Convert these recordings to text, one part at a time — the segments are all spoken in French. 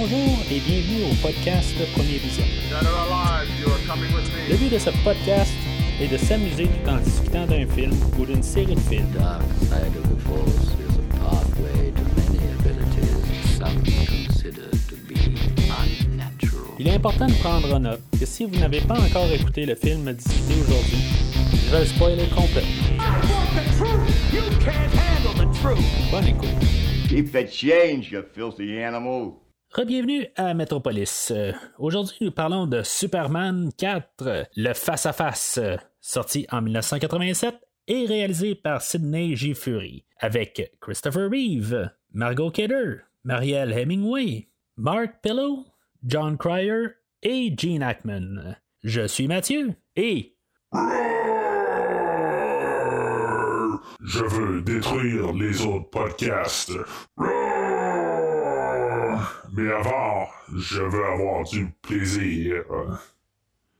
Bonjour et bienvenue au podcast Premier Vision. Le but de ce podcast est de s'amuser tout en discutant d'un film ou d'une série de films. dark side of the force is a pathway to many abilities some consider to be unnatural. Il est important de prendre note que si vous n'avez pas encore écouté le film discuté aujourd'hui, je vais le spoiler complet. Bonne écoute. Keep the change, you filthy animal. Rebienvenue à Metropolis. Euh, Aujourd'hui, nous parlons de Superman 4, euh, le face-à-face, euh, sorti en 1987 et réalisé par Sidney J. Fury, avec Christopher Reeve, Margot Kidder, Marielle Hemingway, Mark Pillow, John Cryer et Gene Hackman. Je suis Mathieu et Je veux détruire les autres podcasts. Mais avant, je veux avoir du plaisir.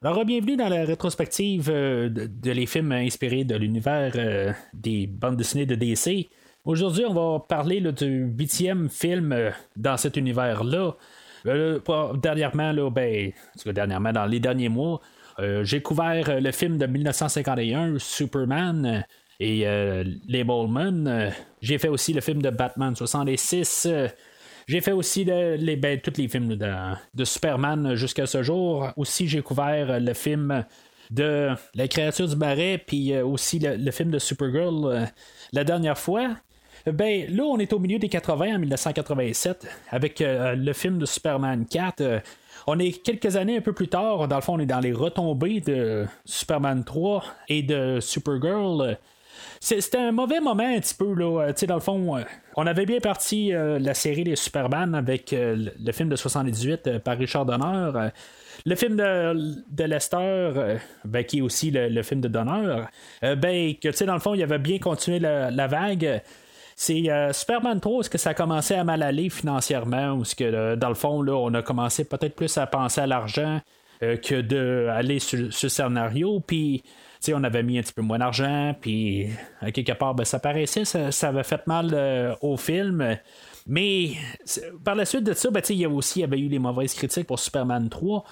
Alors, bienvenue dans la rétrospective euh, de, les films inspirés de l'univers euh, des bandes dessinées de DC. Aujourd'hui, on va parler là, du huitième film euh, dans cet univers-là. Euh, dernièrement, là, ben, dernièrement, dans les derniers mois, j'ai couvert le film de 1951, Superman. Et les Bowman. J'ai fait aussi le film de Batman 66. J'ai fait aussi le- les, ben, tous les films de, Superman jusqu'à ce jour. Aussi, j'ai couvert le film de La créature du marais, puis euh, aussi le, film de Supergirl euh, la dernière fois. Ben là, on est au milieu des 80 en 1987 avec euh, le film de Superman 4. Euh, on est quelques années un peu plus tard, dans le fond, on est dans les retombées de Superman 3 et de Supergirl. C'était un mauvais moment un petit peu là. Euh, Tu sais, dans le fond, euh, on avait bien parti euh, la série des Superman avec le, film de 78 euh, par Richard Donner. Le film de, Lester, ben, qui est aussi le, film de Donner, ben, que tu sais, dans le fond, il avait bien continué la, vague. C'est Superman 3, est-ce que ça a commencé à mal aller financièrement, ou est-ce que dans le fond, là, on a commencé peut-être plus à penser à l'argent que d'aller sur, le scénario, puis on avait mis un petit peu moins d'argent, puis à quelque part, ben, ça paraissait, ça, ça avait fait mal euh, au film. Mais par la suite de ça, ben, il y a aussi y avait eu les mauvaises critiques pour Superman 3.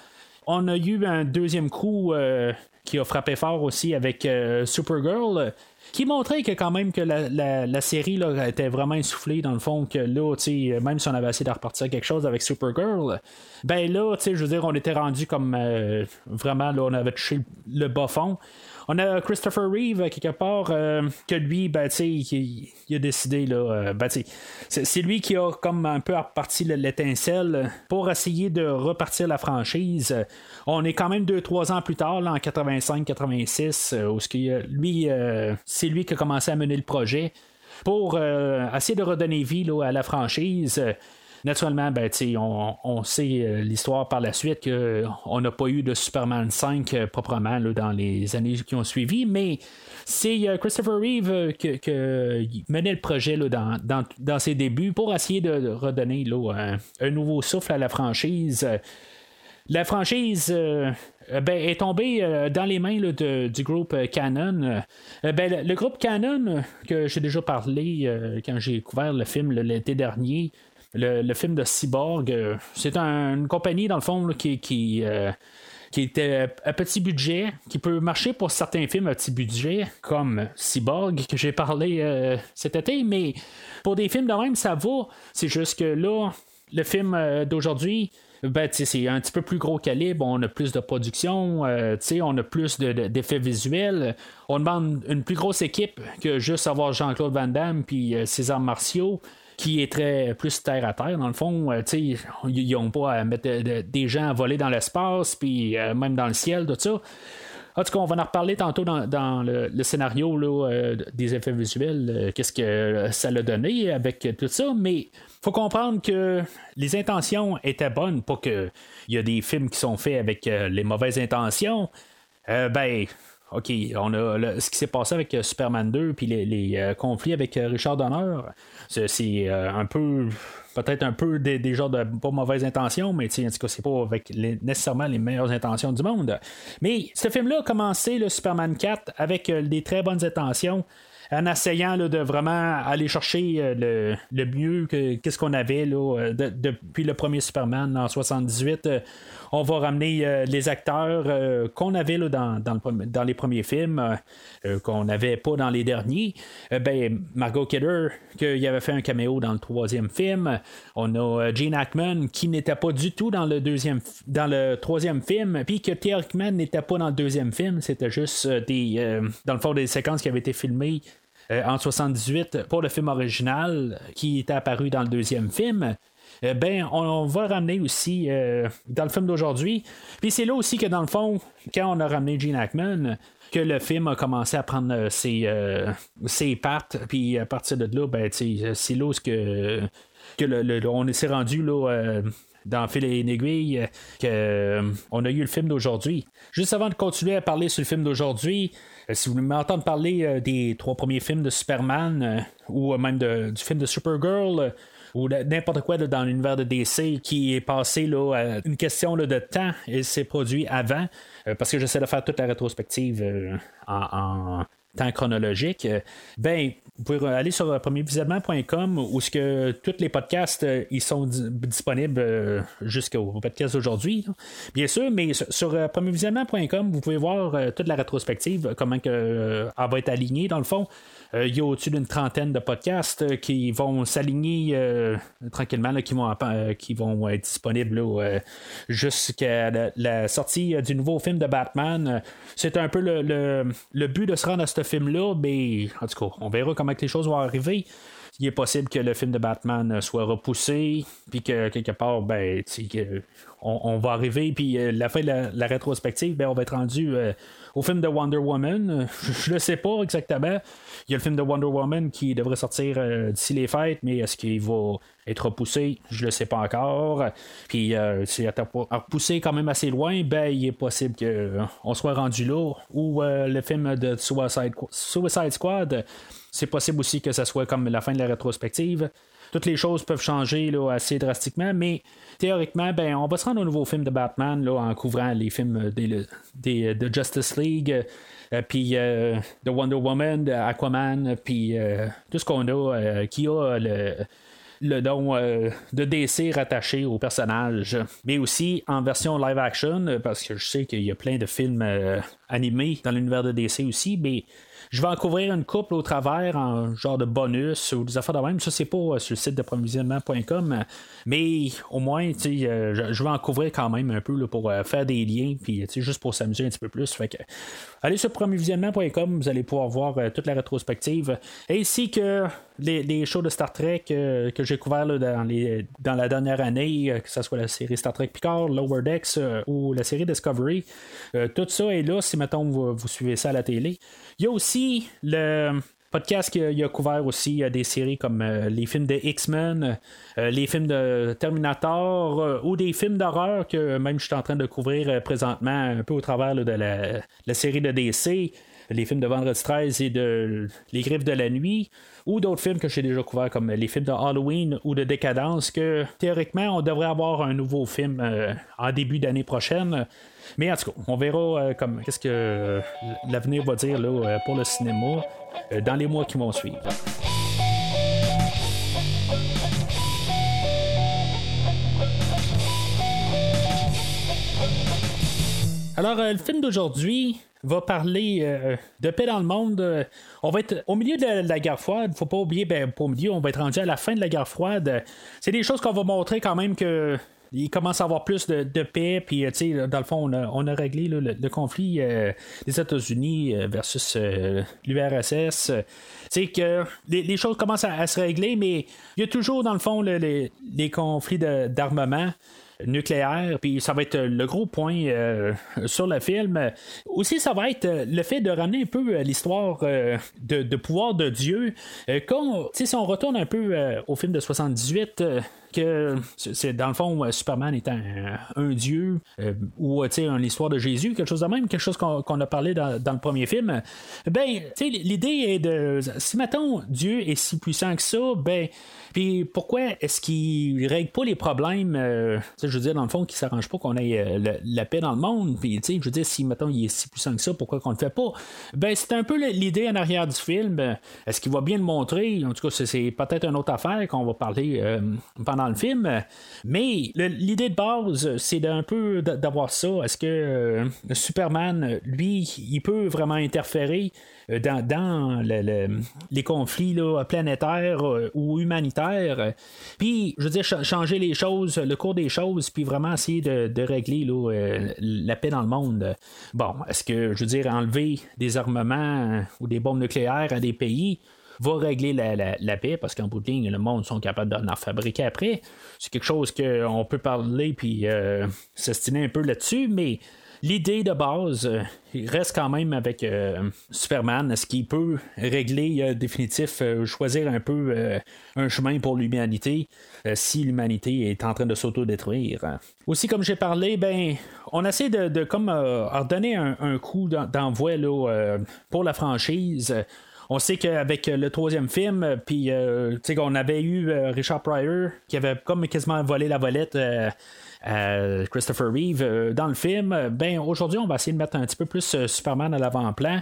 On a eu un deuxième coup euh, qui a frappé fort aussi avec euh, Supergirl, euh, qui montrait que quand même que la, la- la série là, était vraiment essoufflée dans le fond, que là, même si on avait essayé de repartir quelque chose avec Supergirl, ben là, je veux dire, on était rendu comme euh, vraiment, là, on avait touché le bas fond. On a Christopher Reeve, euh, quelque part, euh, que lui, ben, il, il a décidé, là, euh, ben, c'est, lui qui a comme un peu reparti le- l'étincelle pour essayer de repartir la franchise. On est quand même 2-3 ans plus tard, en 85-86, euh, où ce lui, c'est lui qui a commencé à mener le projet pour essayer de redonner vie là, à la franchise. Euh, Naturellement, ben, on, on sait euh, l'histoire par la suite qu'on n'a pas eu de Superman 5 euh, proprement là, dans les années qui ont suivi, mais c'est euh, Christopher Reeve euh, que, menait le projet là, dans, dans, dans ses débuts pour essayer de, redonner là, un, nouveau souffle à la franchise. Euh, la franchise euh, euh, ben, est tombée euh, dans les mains là, de- du groupe euh, Canon. Euh, ben, le, le groupe Canon, euh, que j'ai déjà parlé euh, quand j'ai couvert le film l'été dernier, le, film de Cyborg, euh, c'est un- une compagnie, dans le fond, qui, euh, qui était à petit budget, qui peut marcher pour certains films à petit budget, comme Cyborg, que j'ai parlé euh, cet été, mais pour des films de même, ça va. C'est juste que là, le film d'aujourd'hui, ben, c'est un petit peu plus gros calibre, on a plus de production, on a plus de- de- d'effets visuels, on demande une plus grosse équipe que juste avoir Jean-Claude Van Damme puis arts martiaux qui est très plus terre à terre dans le fond euh, ils n'ont pas à mettre de- de- des gens à voler dans l'espace puis euh, même dans le ciel tout ça en tout cas, on va en reparler tantôt dans, dans le, scénario là, euh, des effets visuels, qu'est-ce que ça l'a donné avec tout ça, mais faut comprendre que les intentions étaient bonnes, pas que il y a des films qui sont faits avec les mauvaises intentions. Ben, OK, on a ce qui s'est passé avec euh, Superman 2 puis les, euh, conflits avec euh, Richard Donner. C'est, un peu peut-être un peu des, genres de pas mauvaises intentions, mais en tout cas, c'est pas avec nécessairement les meilleures intentions du monde. Mais ce film-là a commencé, le Superman 4, avec des très bonnes intentions. En essayant là, de vraiment aller chercher euh, le, le mieux que qu'est-ce qu'on avait là, euh, de- depuis le premier Superman en 78. euh, on va ramener les acteurs qu'on avait là, dans, dans, le dans les premiers films, qu'on n'avait pas dans les derniers. Ben, Margot Kidder, qui avait fait un caméo dans le troisième film. On a Gene Hackman, qui n'était pas du tout dans le deuxième, dans le troisième film, puis que théoriquement n'était pas dans le deuxième film. C'était juste des, dans le fond, des séquences qui avaient été filmées en 78 pour le film original qui était apparu dans le deuxième film. Euh, ben, on, va ramener aussi euh, dans le film d'aujourd'hui. Puis c'est là aussi que dans le fond, quand on a ramené Gene Hackman, que le film a commencé à prendre euh, ses, euh, pattes, puis à partir de là, ben, c'est là où que, le- le- on s'est rendu là. euh, dans Fil et une aiguille, euh, que, euh, on a eu le film d'aujourd'hui. Juste avant de continuer à parler sur le film d'aujourd'hui, euh, si vous m'entendre parler euh, des trois premiers films de Superman, euh, ou euh, même de- du film de Supergirl, euh, ou n'importe quoi dans l'univers de DC qui est passé là, à une question là, de temps et s'est produit avant, euh, parce que j'essaie de faire toute la rétrospective euh, en, temps chronologique, euh, ben, vous pouvez aller sur euh, premiervisionnement.com où ce que tous les podcasts euh, ils sont di- disponibles euh, jusqu'au podcast d'aujourd'hui. Bien sûr, mais sur, premiervisionnement.com, vous pouvez voir toute la rétrospective, comment que, elle va être alignée dans le fond. Il y a au-dessus d'une trentaine de podcasts qui vont s'aligner tranquillement, qui, vont, qui vont être disponibles jusqu'à la, sortie du nouveau film de Batman. C'est un peu le, le- le but de se rendre à ce film-là, mais en tout cas, on verra que les choses vont arriver. Il est possible que le film de Batman euh, soit repoussé, puis que quelque part, ben, on, va arriver, puis euh, la fin de la, rétrospective, ben, on va être rendu euh, au film de Wonder Woman. Je ne sais pas exactement. Il y a le film de Wonder Woman qui devrait sortir d'ici les fêtes, mais est-ce qu'il va être repoussé? Je ne le sais pas encore. Puis si repoussé quand même assez loin, ben, il est possible qu'on soit rendu là. Ou le film de Suicide Squad, c'est possible aussi que ça soit comme la fin de la rétrospective. Toutes les choses peuvent changer là, assez drastiquement, mais théoriquement, ben, on va se rendre au nouveau film de Batman là, en couvrant les films des, des- de Justice League, euh, puis euh, de Wonder Woman, de Aquaman, puis euh, tout ce qu'on a qui a le, le euh, de DC rattaché au personnage, mais aussi en version live action, parce que je sais qu'il y a plein de films animés dans l'univers de DC aussi, mais je vais en couvrir une couple au travers en genre de bonus ou des affaires de même. Ça, c'est pas euh, sur le site de provisionnement.com, euh, mais au moins, euh, je, vais en couvrir quand même un peu pour faire des liens, puis juste pour s'amuser un petit peu plus. Fait que, allez sur promovisionnement.com, vous allez pouvoir voir toute la rétrospective, ainsi que les, shows de Star Trek que j'ai couverts là, dans, les, dans la dernière année, que ce soit la série Star Trek Picard, Lower Decks ou la série Discovery. Tout ça est là si, mettons, vous, suivez ça à la télé. Il y a aussi le podcast qui a, couvert aussi euh, des séries comme euh, les films de X-Men, euh, les films de Terminator ou des films d'horreur que même je suis en train de couvrir présentement un peu au travers de la, la série de DC les films de Vendredi 13 et de Les Griffes de la Nuit, ou d'autres films que j'ai déjà couverts comme les films de Halloween ou de Décadence, que théoriquement on devrait avoir un nouveau film euh, en début d'année prochaine. Mais en tout cas, on verra euh, comme qu'est-ce que euh, l'avenir va dire là, pour le cinéma dans les mois qui vont suivre. Alors, euh, le film d'aujourd'hui va parler euh, de paix dans le monde. Euh, on va être au milieu de la, de la guerre froide. Faut pas oublier, ben, pas au milieu, on va être rendu à la fin de la guerre froide. C'est des choses qu'on va montrer quand même que. Il commence à avoir plus de, paix, puis tu sais, dans le fond, on a, réglé le, conflit des États-Unis versus euh, l'URSS. Sais que les, choses commencent à, se régler, mais il y a toujours, dans le fond, le- les, conflits d'armement nucléaire, puis ça va être le gros point euh, sur le film. Aussi, ça va être euh, le fait de ramener un peu euh, l'histoire euh, de, pouvoir de Dieu. Euh, quand, si on retourne un peu euh, au film de 78, euh, que c'est dans le fond euh, Superman étant un, un dieu euh, ou tu sais une histoire de Jésus, quelque chose de même, quelque chose qu'on a parlé dans, dans le premier film. Ben, l'idée est de si mettons Dieu est si puissant que ça, ben puis pourquoi est-ce qu'il règle pas les problèmes, euh, je veux dire, dans le fond, qu'il s'arrange pas qu'on ait euh, la paix dans le monde, puis je veux dire, si mettons il est si puissant que ça, pourquoi qu'on le fait pas? Ben, c'est un peu l'idée en arrière du film. Est-ce qu'il va bien le montrer? En tout cas, c'est- peut-être une autre affaire qu'on va parler euh, pendant le film. Mais l'idée de base, c'est d'un peu d'avoir ça. Est-ce que euh, Superman, lui, il peut vraiment interférer euh, dans, dans le- le- les conflits planétaires euh, ou humanitaires? Puis, je veux dire, cha- changer les choses, le cours des choses, puis vraiment essayer de, régler la paix dans le monde. Bon, est-ce que, je veux dire, enlever des armements ou des bombes nucléaires à des pays va régler la, la- paix parce qu'en bout de ligne, le monde sont capables d'en fabriquer après. C'est quelque chose qu'on peut parler puis euh, s'estiner un peu là-dessus, mais l'idée de base euh, reste quand même avec euh, Superman. Est-ce qu'il peut régler euh, définitif, euh, choisir un peu un chemin pour l'humanité si l'humanité est en train de s'auto-détruire? Aussi, comme j'ai parlé, ben, on essaie de, de comme redonner un, un coup d'en- d'envoi là, pour la franchise. On sait qu'avec le troisième film, euh, puis euh, qu'on avait eu euh, Richard Pryor qui avait comme quasiment volé la volette euh, Christopher Reeve euh, dans le film. euh, Ben aujourd'hui, on va essayer de mettre un petit peu plus euh, Superman à l'avant-plan.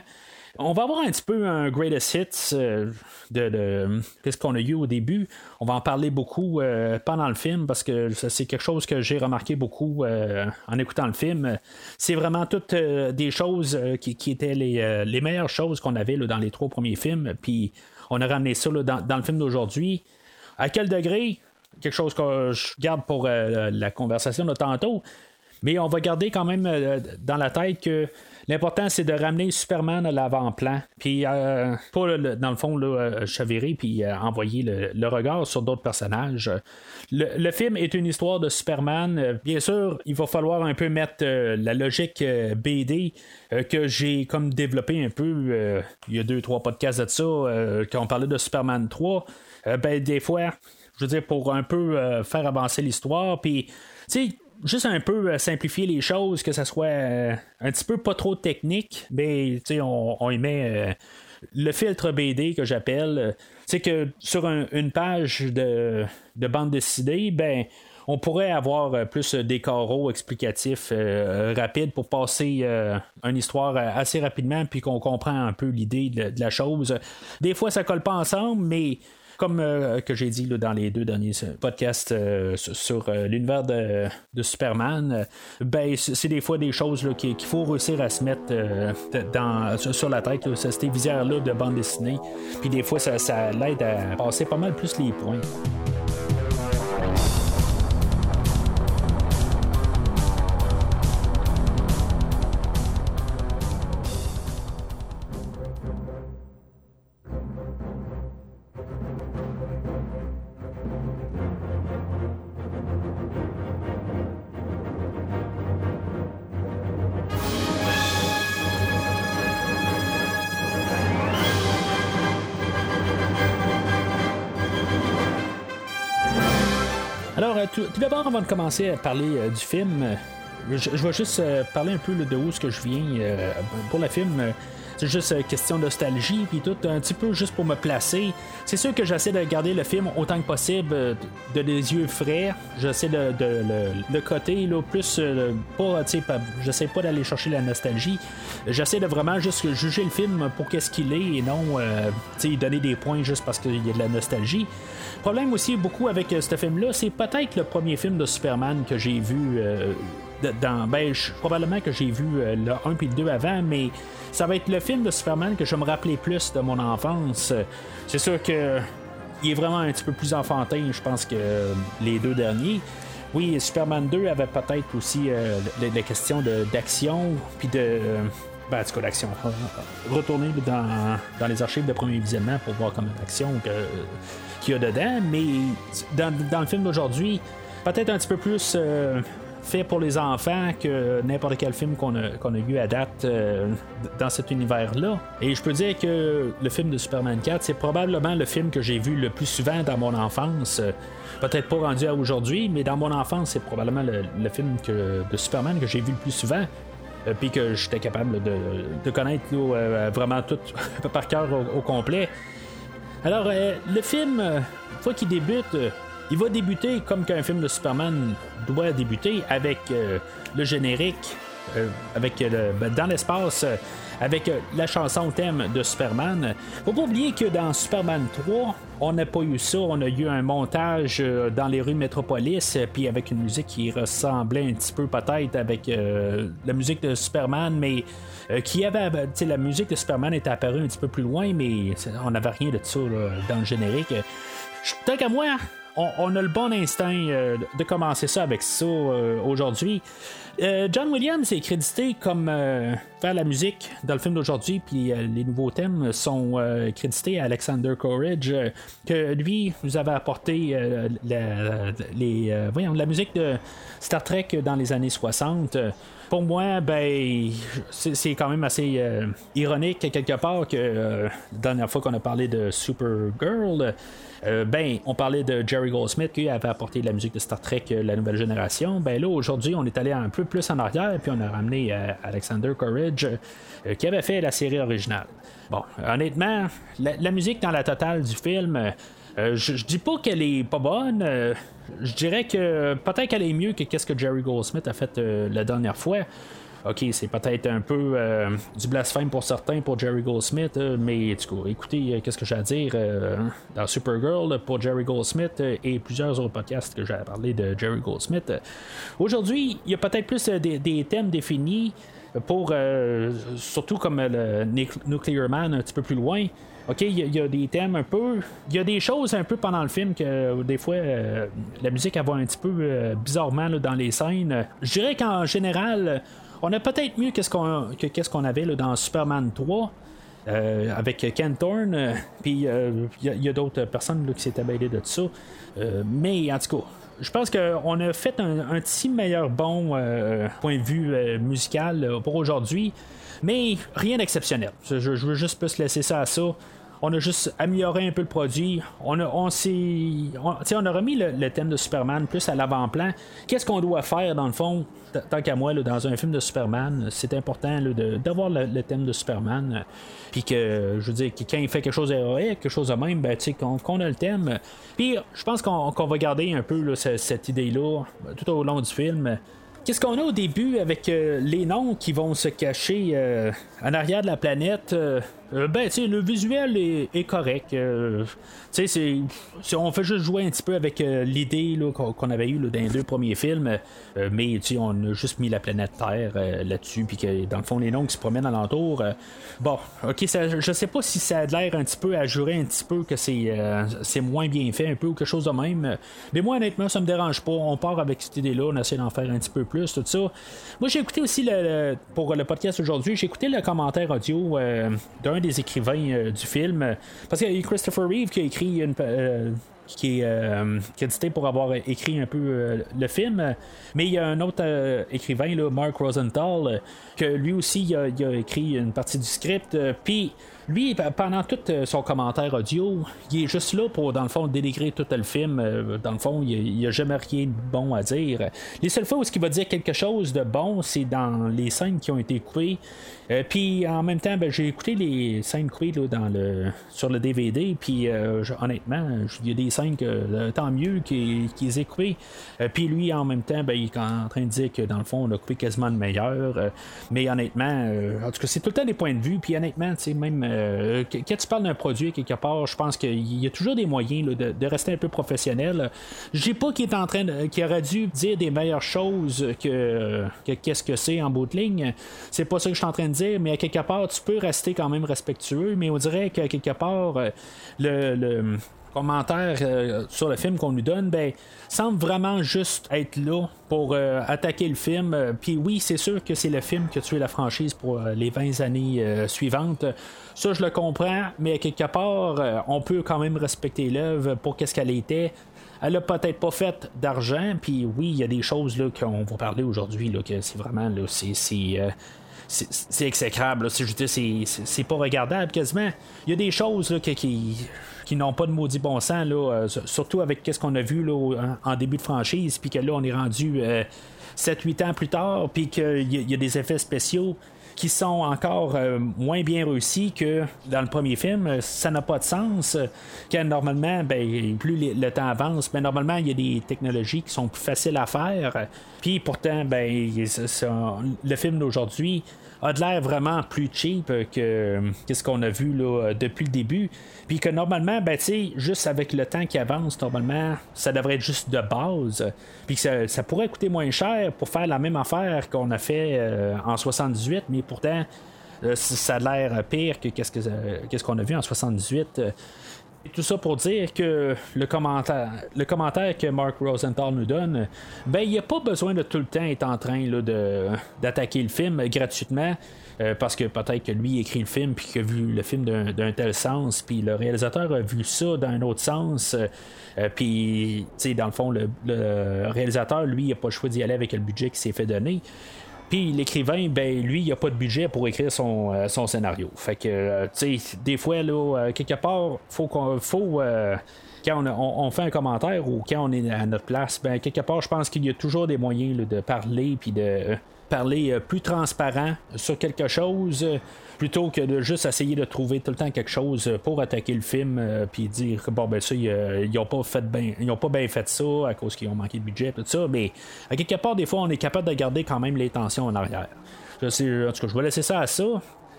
On va avoir un petit peu un greatest hits euh, de, qu'est-ce qu'on a eu au début. On va en parler beaucoup euh, pendant le film parce que c'est quelque chose que j'ai remarqué beaucoup euh, en écoutant le film. C'est vraiment toutes des choses qui, étaient les, meilleures choses qu'on avait dans les trois premiers films. Puis on a ramené ça dans, dans le film d'aujourd'hui. À quel degré? Quelque chose que je garde pour la conversation de tantôt. Mais on va garder quand même euh, dans la tête que l'important c'est de ramener Superman à l'avant-plan. Puis euh, pas dans le fond là, euh, chavirer puis euh, envoyer le, regard sur d'autres personnages. Le, le film est une histoire de Superman. Bien sûr, il va falloir un peu mettre la logique BD que j'ai comme développé un peu. il y a deux, trois podcasts de ça quand on parlait de Superman 3. Euh, ben des fois, je veux dire, pour un peu faire avancer l'histoire. Puis, tu sais, juste un peu euh, simplifier les choses, que ça soit euh, un petit peu pas trop technique, mais on, on y met euh, le filtre BD que j'appelle. C'est que sur un- une page de, de bande dessinée, ben. On pourrait avoir plus des carreaux explicatifs rapides pour passer une histoire assez rapidement puis qu'on comprend un peu l'idée de, de la chose. Des fois, ça colle pas ensemble, mais comme euh, que j'ai dit dans les deux derniers euh, podcasts euh, sur, l'univers de, Superman, ben c'est des fois des choses qu'il faut réussir à se mettre dans, sur, la tête, là, ça, ces visières-là de bande dessinée. Puis des fois, ça, ça l'aide à passer pas mal plus les points. Avant de commencer à parler euh, du film, je, vais juste euh, parler un peu de où ce que je viens euh, pour le film. C'est juste euh, question de nostalgie, puis tout, un petit peu juste pour me placer. C'est sûr que j'essaie de garder le film autant que possible euh, de les yeux frais. J'essaie de, de le côté là, plus euh, pas, pas- j'essaie pas d'aller chercher la nostalgie. J'essaie de vraiment juste juger le film pour qu'est-ce qu'il est et non, donner des points juste parce qu'il y a de la nostalgie. Problème aussi beaucoup avec ce film-là, c'est peut-être le premier film de Superman que j'ai vu de- dans. Ben, probablement que j'ai vu euh, le 1 puis le 2 avant, mais ça va être le film de Superman que je vais me rappeler plus de mon enfance. C'est sûr que il est vraiment un petit peu plus enfantin, je pense, que euh, les deux derniers. Oui, Superman 2 avait peut-être aussi euh, la, la question d'action, puis de. euh, ben, en tout cas, d'action. Retourner dans, dans les archives de premier visionnement pour voir comme l'action qu'il y a dedans, mais dans, le film d'aujourd'hui, peut-être un petit peu plus fait pour les enfants que n'importe quel film qu'on a, qu'on a eu à date euh, dans cet univers-là. Et je peux dire que le film de Superman 4, c'est probablement le film que j'ai vu le plus souvent dans mon enfance. Peut-être pas rendu à aujourd'hui, mais dans mon enfance, c'est probablement le, film de Superman que j'ai vu le plus souvent. Euh, puis que j'étais capable de, connaître euh, vraiment tout par cœur au, complet. Alors, le film, fois qu'il débute, il va débuter comme qu'un film de Superman doit débuter avec euh, le générique, euh, avec le, ben, dans l'espace, euh, avec la chanson thème de Superman. Faut pas oublier que dans Superman 3, on n'a pas eu ça. On a eu un montage dans les rues Métropolis, puis avec une musique qui ressemblait un petit peu peut-être avec la musique de Superman, mais qui avait. La musique de Superman était apparue un petit peu plus loin, mais on n'avait rien de ça dans le générique. Tant qu'à moi, on, a le bon instinct euh, de commencer ça avec ça euh, aujourd'hui. Euh, John Williams est crédité comme faire la musique dans le film d'aujourd'hui, puis les nouveaux thèmes sont crédités à Alexander Courage, que lui nous avait apporté la, les, voyons, la musique de Star Trek dans les années 60 pour moi, ben, c'est quand même assez ironique quelque part que la dernière fois qu'on a parlé de Supergirl, euh, ben, on parlait de Jerry Goldsmith qui avait apporté la musique de Star Trek, euh, la nouvelle génération. Ben là, aujourd'hui, on est allé un peu plus en arrière, puis on a ramené euh, Alexander Courage, qui avait fait la série originale. Bon, honnêtement, la, musique dans la totale du film, je, dis pas qu'elle est pas bonne. je dirais que peut-être qu'elle est mieux que qu'est-ce que Jerry Goldsmith a fait la dernière fois. OK, c'est peut-être un peu euh, du blasphème pour certains, pour Jerry Goldsmith, euh, mais écoutez, euh, qu'est-ce que j'ai à dire dans Supergirl pour Jerry Goldsmith et plusieurs autres podcasts que j'ai parlé de Jerry Goldsmith. Aujourd'hui, il y a peut-être plus des, thèmes définis pour surtout comme le Nuclear Man un petit peu plus loin. OK, il y, a des thèmes un peu. Il y a des choses un peu pendant le film que des fois la musique elle va un petit peu bizarrement dans les scènes. Je dirais qu'en général, on a peut-être mieux qu'est-ce qu'on, que avait là, dans Superman 3. Euh, avec Ken Thorne, euh, puis il euh, y, a d'autres personnes qui s'étaient mêlées de ça. mais en tout cas, je pense qu'on a fait un, petit meilleur bon point de vue musical pour aujourd'hui, mais rien d'exceptionnel. Je, je, veux juste plus laisser ça à ça on a juste amélioré un peu le produit. On a, remis le, thème de Superman plus à l'avant-plan. Qu'est-ce qu'on doit faire dans le fond Tant qu'à moi, dans un film de Superman, c'est important d'avoir le, thème de Superman. Puis que, je veux dire, quand il fait quelque chose d'héroïque, quelque chose de même, ben, qu'on a le thème. Puis je pense qu'on va garder un peu cette idée-là tout au long du film. Qu'est-ce qu'on a au début avec euh, les noms qui vont se cacher euh, en arrière de la planète euh, euh, ben, tu le visuel est, correct. Euh, tu sais, on fait juste jouer un petit peu avec euh, l'idée qu'on avait eue dans les deux premiers films, mais tu on a juste mis la planète Terre là-dessus, puis que dans le fond, les noms qui se promènent alentour. bon, ok, ça, je sais pas si ça a l'air un petit peu à jurer un petit peu que c'est moins bien fait, un peu ou quelque chose de même. Mais moi, honnêtement, ça me dérange pas. On part avec cette idée-là, on essaie d'en faire un petit peu plus, tout ça. Moi, j'ai écouté aussi le, pour le podcast aujourd'hui, j'ai écouté le commentaire audio d'un des écrivains euh, du film. Parce qu'il y a Christopher Reeve qui a écrit une. Euh, qui est euh, crédité pour avoir écrit un peu le film. Mais il y a un autre écrivain, là, Mark Rosenthal, que lui aussi a, il a, écrit une partie du script. Puis lui, pendant tout euh, son commentaire audio, il est juste là pour, dans le fond, dénigrer tout le film. Euh, dans le fond, il n'y a, jamais rien de bon à dire. Les seules fois où il va dire quelque chose de bon, c'est dans les scènes qui ont été coupées. Euh, puis en même temps, ben, j'ai écouté les scènes coupées dans le, sur le DVD. Puis honnêtement, il y a des scènes que tant mieux qu'ils qu aient coupées. puis lui, en même temps, ben, il est en train de dire que dans le fond, on a coupé quasiment le meilleur. mais honnêtement, en tout cas, c'est tout le temps des points de vue. Puis honnêtement, même euh, quand tu parles d'un produit quelque part, je pense qu'il y a toujours des moyens de, rester un peu professionnel. Dis pas qu'il est en train aurait dû dire des meilleures choses que, qu'est-ce que c'est en bout de ligne. C'est pas ça que je suis en train de dire, mais à quelque part, tu peux rester quand même respectueux, mais on dirait que quelque part, euh, le commentaires euh, sur le film qu'on nous donne, ben, semble vraiment juste être là pour euh, attaquer le film. Euh, puis oui, c'est sûr que c'est le film qui a tué la franchise pour les 20 années suivantes. Ça, je le comprends, mais quelque part, on peut quand même respecter l'œuvre pour qu'est-ce qu'elle était. Elle a peut-être pas fait d'argent, puis oui, il y a des choses là, qu'on va parler aujourd'hui, là, que c'est vraiment, là, c'est, c'est, c'est, exécrable. là. C'est, c'est, c'est, pas regardable quasiment. Il y a des choses là, qui, qui n'ont pas de maudit bon sens, là, euh, surtout avec ce qu'on a vu là, en, début de franchise, puis que là, on est rendu 7-8 ans plus tard, puis qu'il y, a- des effets spéciaux qui sont encore euh, moins bien réussis que dans le premier film. Euh, Ça n'a pas de sens. Euh, Quand normalement, ben, plus le temps avance, ben, normalement, il y a des technologies qui sont plus faciles à faire. Euh, Puis pourtant, ben, le film d'aujourd'hui a de l'air vraiment plus cheap que, ce qu'on a vu là, depuis le début. Puis que normalement, ben, juste avec le temps qui avance, normalement, ça devrait être juste de base. Puis que ça, pourrait coûter moins cher pour faire la même affaire qu'on a fait euh, en 78, mais pourtant, euh, ça a l'air pire que qu'est-ce que, euh, qu'on a vu en 78. Tout ça pour dire que le commentaire, le commentaire que Mark Rosenthal nous donne, ben il n'y a pas besoin de tout le temps être en train là, de, d'attaquer le film gratuitement. euh, parce que peut-être que lui écrit le film puis qu'il a vu le film d'un, d'un tel sens puis le réalisateur a vu ça dans un autre sens euh, puis tu sais dans le fond le, le réalisateur lui il a pas le choix d'y aller avec le budget qui s'est fait donner puis l'écrivain, ben lui, il a pas de budget pour écrire son, euh, son scénario. Fait que, euh, tu sais, des fois, là, euh, quelque part, faut qu'on. Faut, quand on, on- fait un commentaire ou quand on est à notre place, ben quelque part, je pense qu'il y a toujours des moyens là, de parler puis de parler euh, plus transparent sur quelque chose euh, plutôt que de juste essayer de trouver tout le temps quelque chose euh, pour attaquer le film puis dire que bon ben ça ils, euh, ont pas fait bien ils ont pas bien fait ça à cause qu'ils ont manqué de budget tout ça mais à quelque part des fois on est capable de garder quand même les tensions en arrière. En tout cas je vais laisser ça à ça.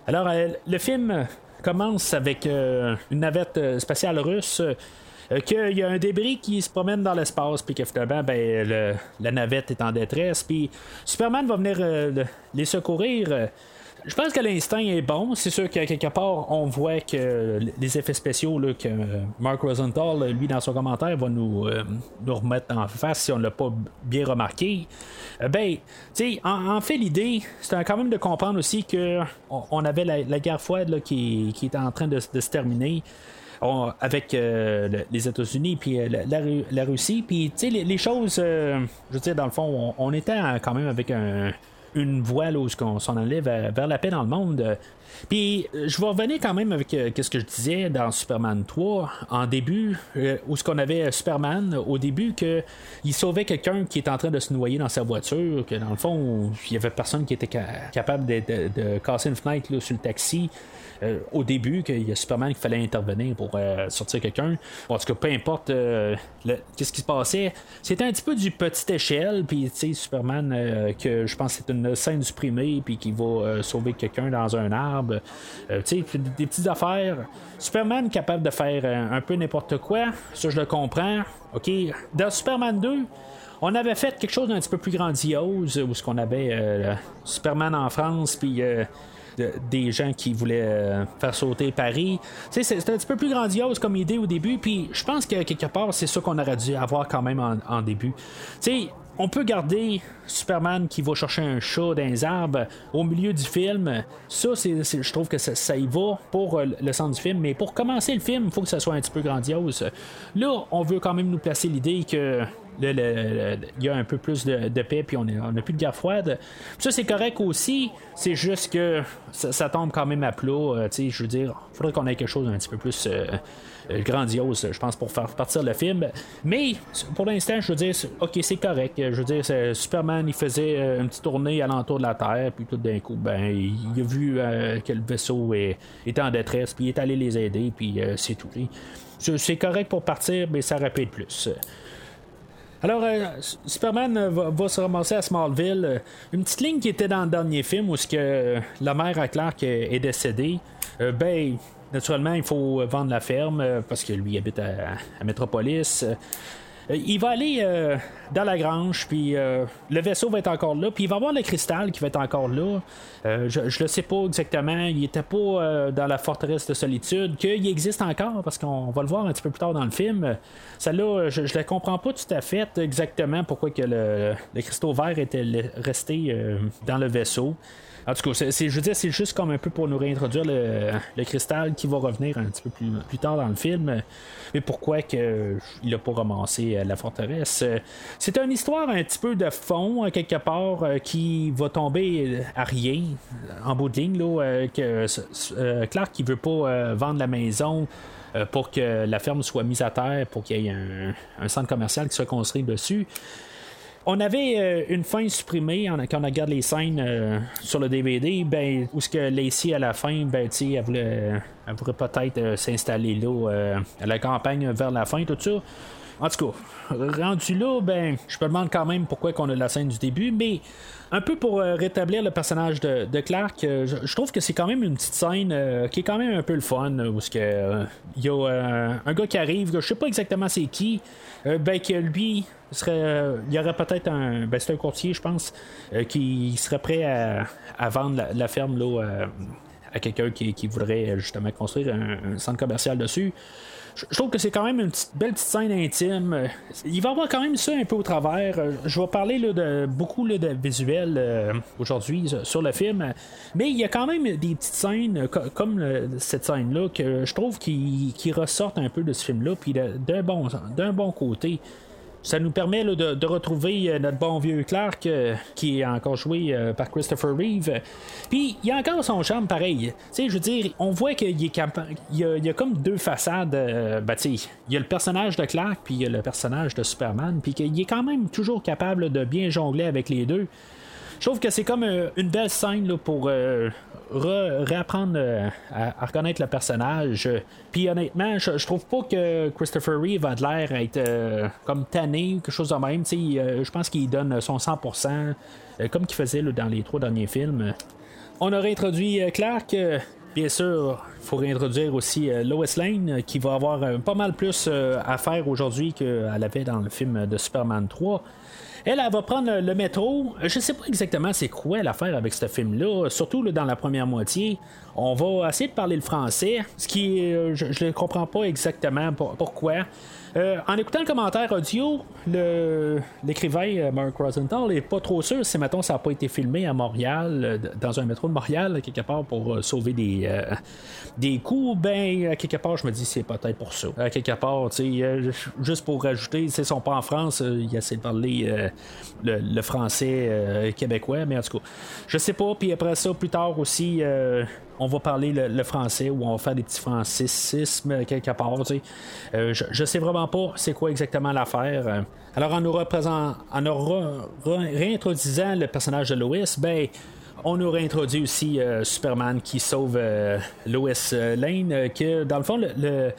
Alors le film commence avec une navette spatiale russe qu'il y a un débris qui se promène dans l'espace, puis que finalement, ben, le- la navette est en détresse, puis Superman va venir euh, le- les secourir. euh, je pense que l'instinct est bon. C'est sûr qu'à quelque part, on voit que les effets spéciaux là, que euh, Mark Rosenthal, lui, dans son commentaire, va nous, euh, nous remettre en face si on ne l'a pas bien remarqué. Euh, ben, tu sais, en, fait, l'idée, c'est quand même de comprendre aussi que on, avait la, guerre froide là, qui, qui était en train de se terminer. Avec euh, le- les États-Unis puis euh, la, la Ru- la Russie. Puis, tu sais, les, choses, euh, je veux dire, dans le fond, on, était quand même avec un- une voie là, où on s'en allait vers, la paix dans le monde. Puis, je vais revenir quand même avec ce que je disais dans Superman 3, en début, euh, où ce qu'on avait Superman, au début, que il sauvait quelqu'un qui était en train de se noyer dans sa voiture, que dans le fond, il y avait personne qui était ca- capable de, casser une fenêtre sur le taxi. Euh, au début qu'il y a Superman qui fallait intervenir pour euh, sortir quelqu'un. En tout cas, peu importe euh, qu'est-ce qui se passait, c'était un petit peu du petite échelle. Puis, tu sais, Superman, que je pense que c'est une scène supprimée, puis qui va sauver quelqu'un dans un arbre. Tu sais, des petites affaires. Superman capable de faire un peu n'importe quoi, ça je le comprends. OK. Dans Superman 2, on avait fait quelque chose d'un petit peu plus grandiose, où ce qu'on avait Superman en France, puis euh, de- des gens qui voulaient euh, faire sauter Paris. C'est- C'était un petit peu plus grandiose comme idée au début, puis je pense que quelque part, c'est ça qu'on aurait dû avoir quand même en, début. On peut garder Superman qui va chercher un chat dans les arbres au milieu du film. Ça, c'est, c'est- je trouve que ça, ça y va pour euh, le centre du film. Mais pour commencer le film, il faut que ça soit un petit peu grandiose. Là, on veut quand même nous placer l'idée que il y a un peu plus de, paix, puis on n'a plus de guerre froide. Ça, c'est correct aussi. C'est juste que ça, tombe quand même à plat. euh, sais, je veux dire, faudrait qu'on ait quelque chose d'un petit peu plus euh, euh, grandiose, je pense, pour faire partir le film. Mais pour l'instant, je veux dire, ok, c'est correct. Je veux dire, Superman, il faisait une petite tournée alentour de la Terre, puis tout d'un coup, ben, il a vu que le vaisseau est, était en détresse, puis il est allé les aider, puis c'est tout. C'est correct pour partir, mais ça être plus. Alors, euh, Superman euh, va, va se ramasser à Smallville. Euh, Une petite ligne qui était dans le dernier film où que la mère à Clark est, est décédée. Ben, naturellement, il faut vendre la ferme parce que lui habite à, à Metropolis. Euh, il va aller euh, dans la grange, puis euh, le vaisseau va être encore là, puis il va avoir le cristal qui va être encore là. Euh, je, je le sais pas exactement, il était pas dans la forteresse de solitude, qu'il existe encore, parce qu'on va le voir un petit peu plus tard dans le film. Celle-là, je, je la comprends pas tout à fait exactement pourquoi que le, le cristaux vert était resté dans le vaisseau. En tout cas, je veux dire, c'est juste comme un peu pour nous réintroduire le, cristal qui va revenir un petit peu plus, tard dans le film. Mais pourquoi que il a pas ramassé euh, la forteresse? Euh, C'est une histoire un petit peu de fond, euh, quelque part, euh, qui va tomber à rien, en bout de ligne, là, euh, que euh, Clark qui veut pas euh, vendre la maison euh, pour que la ferme soit mise à terre, pour qu'il y ait un, un centre commercial qui soit construit dessus. On avait euh, une fin supprimée quand on regarde les scènes euh, sur le DVD, ben, où ce que Lacey à la fin, ben, elle voulait, elle voudrait peut-être euh, s'installer là à la campagne vers la fin, tout ça. En tout cas, rendu là, ben, je me demande quand même pourquoi qu'on a la scène du début, mais un peu pour rétablir le personnage de, Clark, je, trouve que c'est quand même une petite scène qui est quand même un peu le fun, où il y a un gars qui arrive, je sais pas exactement c'est qui, euh, ben que lui serait, il y aurait peut-être un, ben c'est un courtier, je pense, euh, qui serait prêt à, vendre la, ferme là. euh, à quelqu'un qui, voudrait justement construire un centre commercial dessus. Je trouve que c'est quand même une belle petite scène intime. Euh, Il va y avoir quand même ça un peu au travers. Euh, Je vais parler là, de beaucoup là, de visuels euh, aujourd'hui sur le film, mais il y a quand même des petites scènes co- comme cette scène-là que je trouve qui, qui ressortent un peu de ce film-là, puis d'un bon, d'un bon côté. Ça nous permet de, retrouver euh, notre bon vieux Clark euh, qui est encore joué euh, par Christopher Reeve. Puis il y a encore son charme pareil. Tu sais, je veux dire, on voit qu'il est il y, a, comme deux façades. euh, ben, il y a le personnage de Clark puis il y a le personnage de Superman. Puis qu'il est quand même toujours capable de bien jongler avec les deux. Je trouve que c'est comme une belle scène pour réapprendre euh, à, reconnaître le personnage. Puis honnêtement, je, je trouve pas que Christopher Reeve a l'air à être euh, comme tanné quelque chose de même. Euh, je pense qu'il donne son 100%, euh, comme qu'il faisait dans les trois derniers films. On a réintroduit euh, Clark. Bien sûr, il faut réintroduire aussi Lois Lane, qui va avoir pas mal plus à faire aujourd'hui qu'elle avait dans le film de Superman 3. Elle, elle va prendre le métro. Je sais pas exactement c'est quoi l'affaire avec ce film-là, surtout dans la première moitié. On va essayer de parler le français, ce qui euh, je ne comprends pas exactement pour- pourquoi. Euh, en écoutant le commentaire audio, l'écrivain euh, Mark Rosenthal est pas trop sûr si, mettons, ça n'a pas été filmé à Montréal, euh, dans un métro de Montréal, quelque part, pour sauver des, euh, des coûts. Ben, quelque part, je me dis, c'est peut-être pour ça. Quelque part, juste pour rajouter, ils sont pas en France, il essaie de parler le, le français québécois, mais en tout cas, je sais pas. Puis après ça, plus tard aussi, on va parler le, français ou on va faire des petits francisismes quelque part. Euh, je, je sais vraiment pas c'est quoi exactement l'affaire. Alors en nous, représent- en nous réintroduisant le personnage de Lois, ben on nous réintroduit aussi euh, Superman qui sauve euh, Lois Lane, que dans le fond, le, le-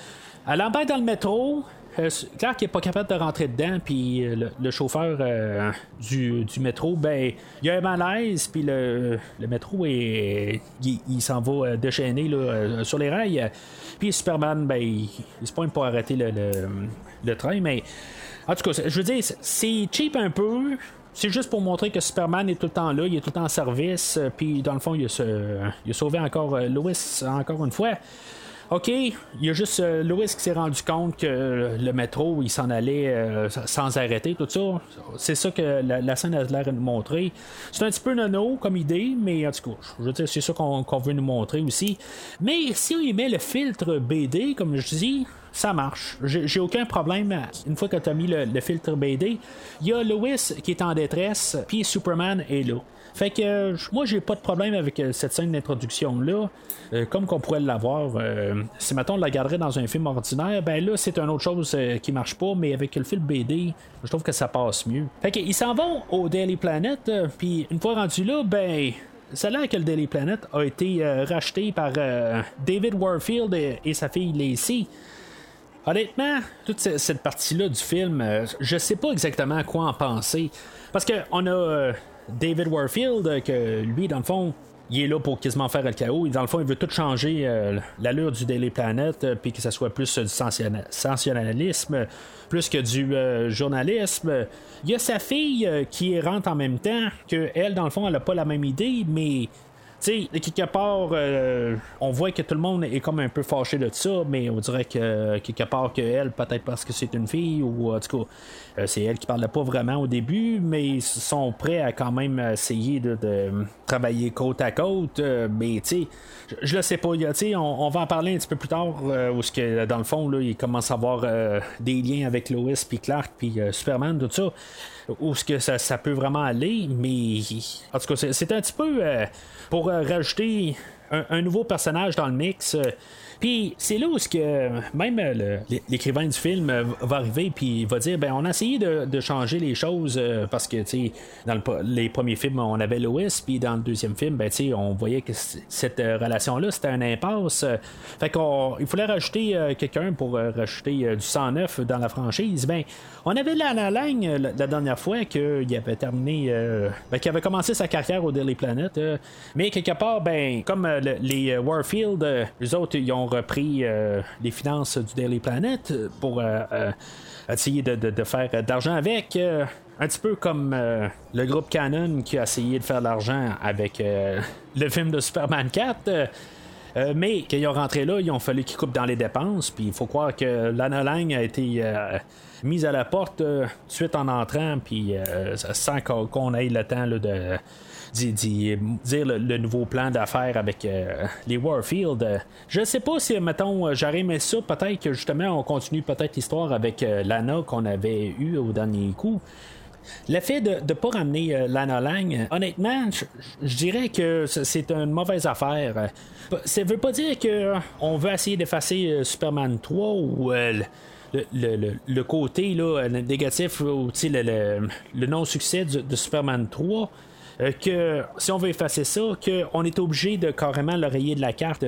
elle dans le métro. Euh, Clark n'est pas capable de rentrer dedans, puis euh, le, chauffeur euh, du, métro, ben, il a un malaise, puis le, le métro est, il, s'en va déchaîner là, sur les rails. Puis Superman, ben, il, se pointe pour arrêter le, train, mais en tout cas, je veux dire, c'est- cheap un peu. C'est juste pour montrer que Superman est tout le temps là, il est tout le temps en service, puis dans le fond, il a, il a sauvé encore Lois encore une fois. OK, il y a juste euh, Lois qui s'est rendu compte que le métro, il s'en allait euh, sans arrêter, tout ça. C'est ça que la, scène a l'air de nous montrer. C'est un petit peu nono comme idée, mais en tout cas, je veux dire, c'est ça qu'on veut nous montrer aussi. Mais si on y met le filtre BD, comme je dis, ça marche. J'ai aucun problème. Une fois que tu as mis le, le filtre BD, il y a Lois qui est en détresse, puis Superman est là. Fait que euh, moi j'ai pas de problème avec euh, cette scène d'introduction là, comme qu'on pourrait l'avoir. euh, si maintenant on la garderait dans un film ordinaire, ben là c'est une autre chose euh, qui marche pas, mais avec le film BD, je trouve que ça passe mieux. Fait qu'ils s'en vont au Daily Planet, euh, puis une fois rendu là, ben l'air que le Daily Planet a été euh, racheté par euh, David Warfield et, sa fille Lacey. Honnêtement, toute ce- cette partie-là du film, euh, je sais pas exactement quoi en penser. Parce qu'on a euh, David Warfield, euh, que lui, dans le fond, il est là pour quasiment faire le chaos. Dans le fond, il veut tout changer euh, l'allure du Daily Planet, euh, puis que ça soit plus du sensationnalisme, plus que du journalisme. Il y a sa fille qui rentre en même temps, que elle, dans le fond, elle a pas la même idée, mais tu sais, quelque part, euh, on voit que tout le monde est comme un peu fâché de ça, mais on dirait que quelque part que elle, peut-être parce que c'est une fille, ou en tout cas, euh, c'est elle qui parlait pas vraiment au début, mais ils sont prêts à quand même essayer de, travailler côte à côte. euh, mais tu sais, je, le sais pas, on, on va en parler un petit peu plus tard, euh, où ce que dans le fond, là, il commence à avoir des liens avec Lois, puis Clark, puis Superman, tout ça où ce que ça, peut vraiment aller, mais en tout cas, c'est, un petit peu pour euh, rajouter un, un nouveau personnage dans le mix. Puis c'est là où que même euh, l'écrivain du film euh, va arriver puis va dire ben on a essayé de, de changer les choses euh, parce que dans les premiers films on avait Lois puis dans le deuxième film ben tu on voyait que cette relation là c'était un impasse. Fait qu'on il fallait rajouter quelqu'un pour rajouter euh, du sang neuf dans la franchise. Ben on avait la, la ligne la, dernière fois qu'il avait terminé ben, commencé sa carrière au Daily Planet mais quelque part ben comme le- les Warfield les autres ils ont repris euh, les finances du Daily Planet euh, pour euh, essayer de, de- faire de l'argent avec un petit peu comme le groupe Canon qui a essayé de faire de l'argent avec le film de Superman 4 euh, euh, mais quand ils ont rentré là, ils ont fallu qu'ils coupent dans les dépenses. Puis il faut croire que Lana Lang a été mise à la porte suite en entrant, puis sans qu'on ait le temps de d'y- d'y dire le, nouveau plan d'affaires avec euh, les Warfield. Je sais pas si, mettons, j'aurais aimé ça. Peut-être que justement, on continue peut-être l'histoire avec euh, Lana qu'on avait eu au dernier coup. Le fait de ne pas ramener euh, Lana Lang, honnêtement, je- dirais que c'est une mauvaise affaire. Ça veut pas dire que on veut essayer d'effacer Superman 3 ou le, le- le- côté là, négatif ou le, le- non-succès du- de Superman 3. Euh, que si on veut effacer ça, qu'on est obligé de carrément le rayer de la carte.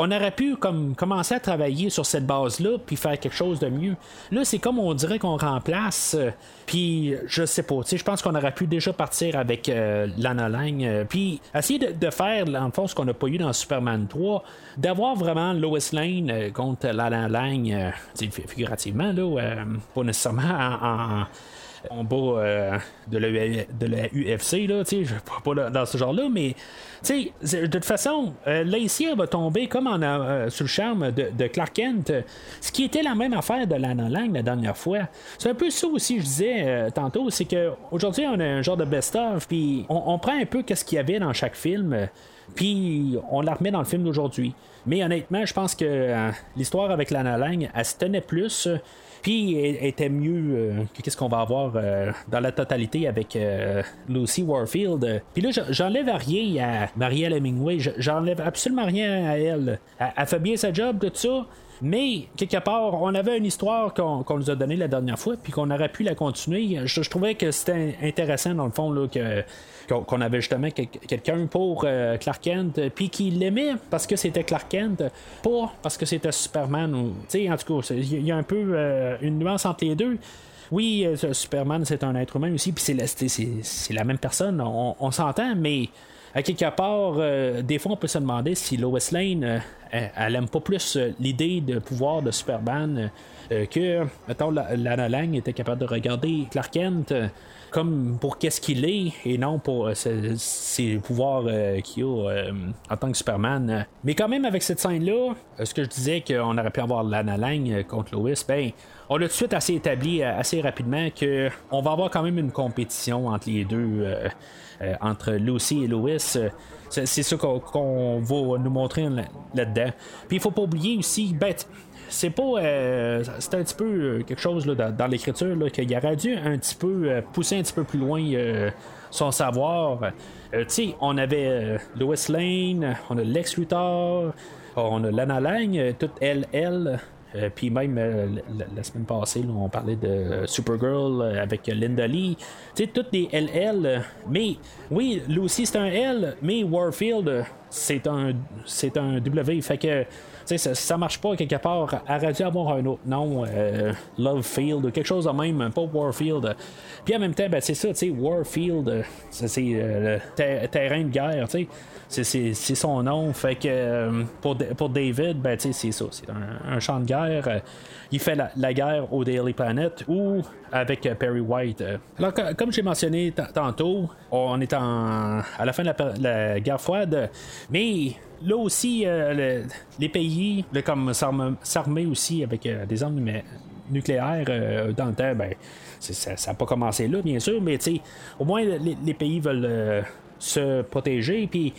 On aurait pu comme commencer à travailler sur cette base-là puis faire quelque chose de mieux. Là, c'est comme on dirait qu'on remplace. euh, puis je sais pas, je pense qu'on aurait pu déjà partir avec euh, Lana Lang. euh, puis essayer de, faire, en ce qu'on n'a pas eu dans Superman 3, d'avoir vraiment Lois Lane contre Lana Lang, tu sais, figurativement, là, pas nécessairement en- en en bas euh, de, la, UFC, là, tu sais, pas, dans ce genre-là, mais tu sais, de toute façon, euh, Lacey va tomber comme en, euh, sous le charme de, Clark Kent, ce qui était la même affaire de Lana Lang la dernière fois. C'est un peu ça aussi, je disais euh, tantôt, c'est que aujourd'hui on a un genre de best-of, puis on, prend un peu qu'est-ce qu'il y avait dans chaque film. puis on la remet dans le film d'aujourd'hui. Mais honnêtement, je pense que euh, l'histoire avec Lana Lang, elle se tenait plus. Puis était mieux euh, que qu'est-ce qu'on va avoir euh, dans la totalité avec euh, Lucy Warfield. Puis là, je- j'enlève rien à Marielle Hemingway. Je- J'enlève absolument rien à elle. Elle, fait bien sa job tout ça. Mais, quelque part, on avait une histoire qu'on qu'on nous a donnée la dernière fois, puis qu'on aurait pu la continuer. Je, je trouvais que c'était intéressant, dans le fond, là, que, qu'on, avait justement quel- quelqu'un pour euh, Clark Kent, euh, puis qu'il l'aimait parce que c'était Clark Kent, pas parce que c'était Superman. ou en tout cas, il y a un peu euh, une nuance entre les deux. Oui, Superman, c'est un être humain aussi, puis c'est la, même personne, on, s'entend, mais à quelque part, des fois, on peut se demander si Lois Lane, elle, elle aime pas plus l'idée de pouvoir de Superman que, mettons, la- Lana Lang était capable de regarder Clark Kent comme pour qu'est-ce qu'il est et non pour euh, ses, pouvoirs euh, qu'il a euh, en tant que Superman. Mais quand même, avec cette scène-là, ce que je disais qu'on aurait pu avoir Lana Lang contre Lois, ben, on a tout de suite assez établi assez rapidement que on va avoir quand même une compétition entre les deux. entre Lucy et Lois. c'est ça qu'on va nous montrer là- là-dedans. Puis il faut pas oublier aussi, ben, c'est pas. euh, c'est un petit peu euh, quelque chose là, dans, dans l'écriture qu'il aurait dû un petit peu euh, pousser un petit peu plus loin euh, son savoir. Euh, tu on avait Lois Lane, on a Lex Luthor, on a Lana Lang, toute elle, puis même la, semaine passée, on parlait de Supergirl avec Linda Lee. Tu toutes des LL. mais oui, Lucy c'est un L, mais Warfield, c'est un, c'est un W. Fait que ça, marche pas quelque part. Dû avoir un autre nom, euh, Love Field ou quelque chose de même, pas Warfield. Puis en même temps, ben, c'est ça, tu sais, Warfield, c'est euh, le terrain de guerre, tu sais. C'est son nom. Fait que euh, pour, pour David, ben, c'est ça. C'est un, champ de guerre. il fait la, guerre au Daily Planet ou avec Perry White. Alors, comme j'ai mentionné tantôt, on est en, à la fin de la guerre froide, mais là aussi, euh, les pays, comme s'armer aussi avec euh, des armes nucléaires euh, dans le temps, ben, ça n'a pas commencé là, bien sûr, mais au moins les, pays veulent se protéger, puis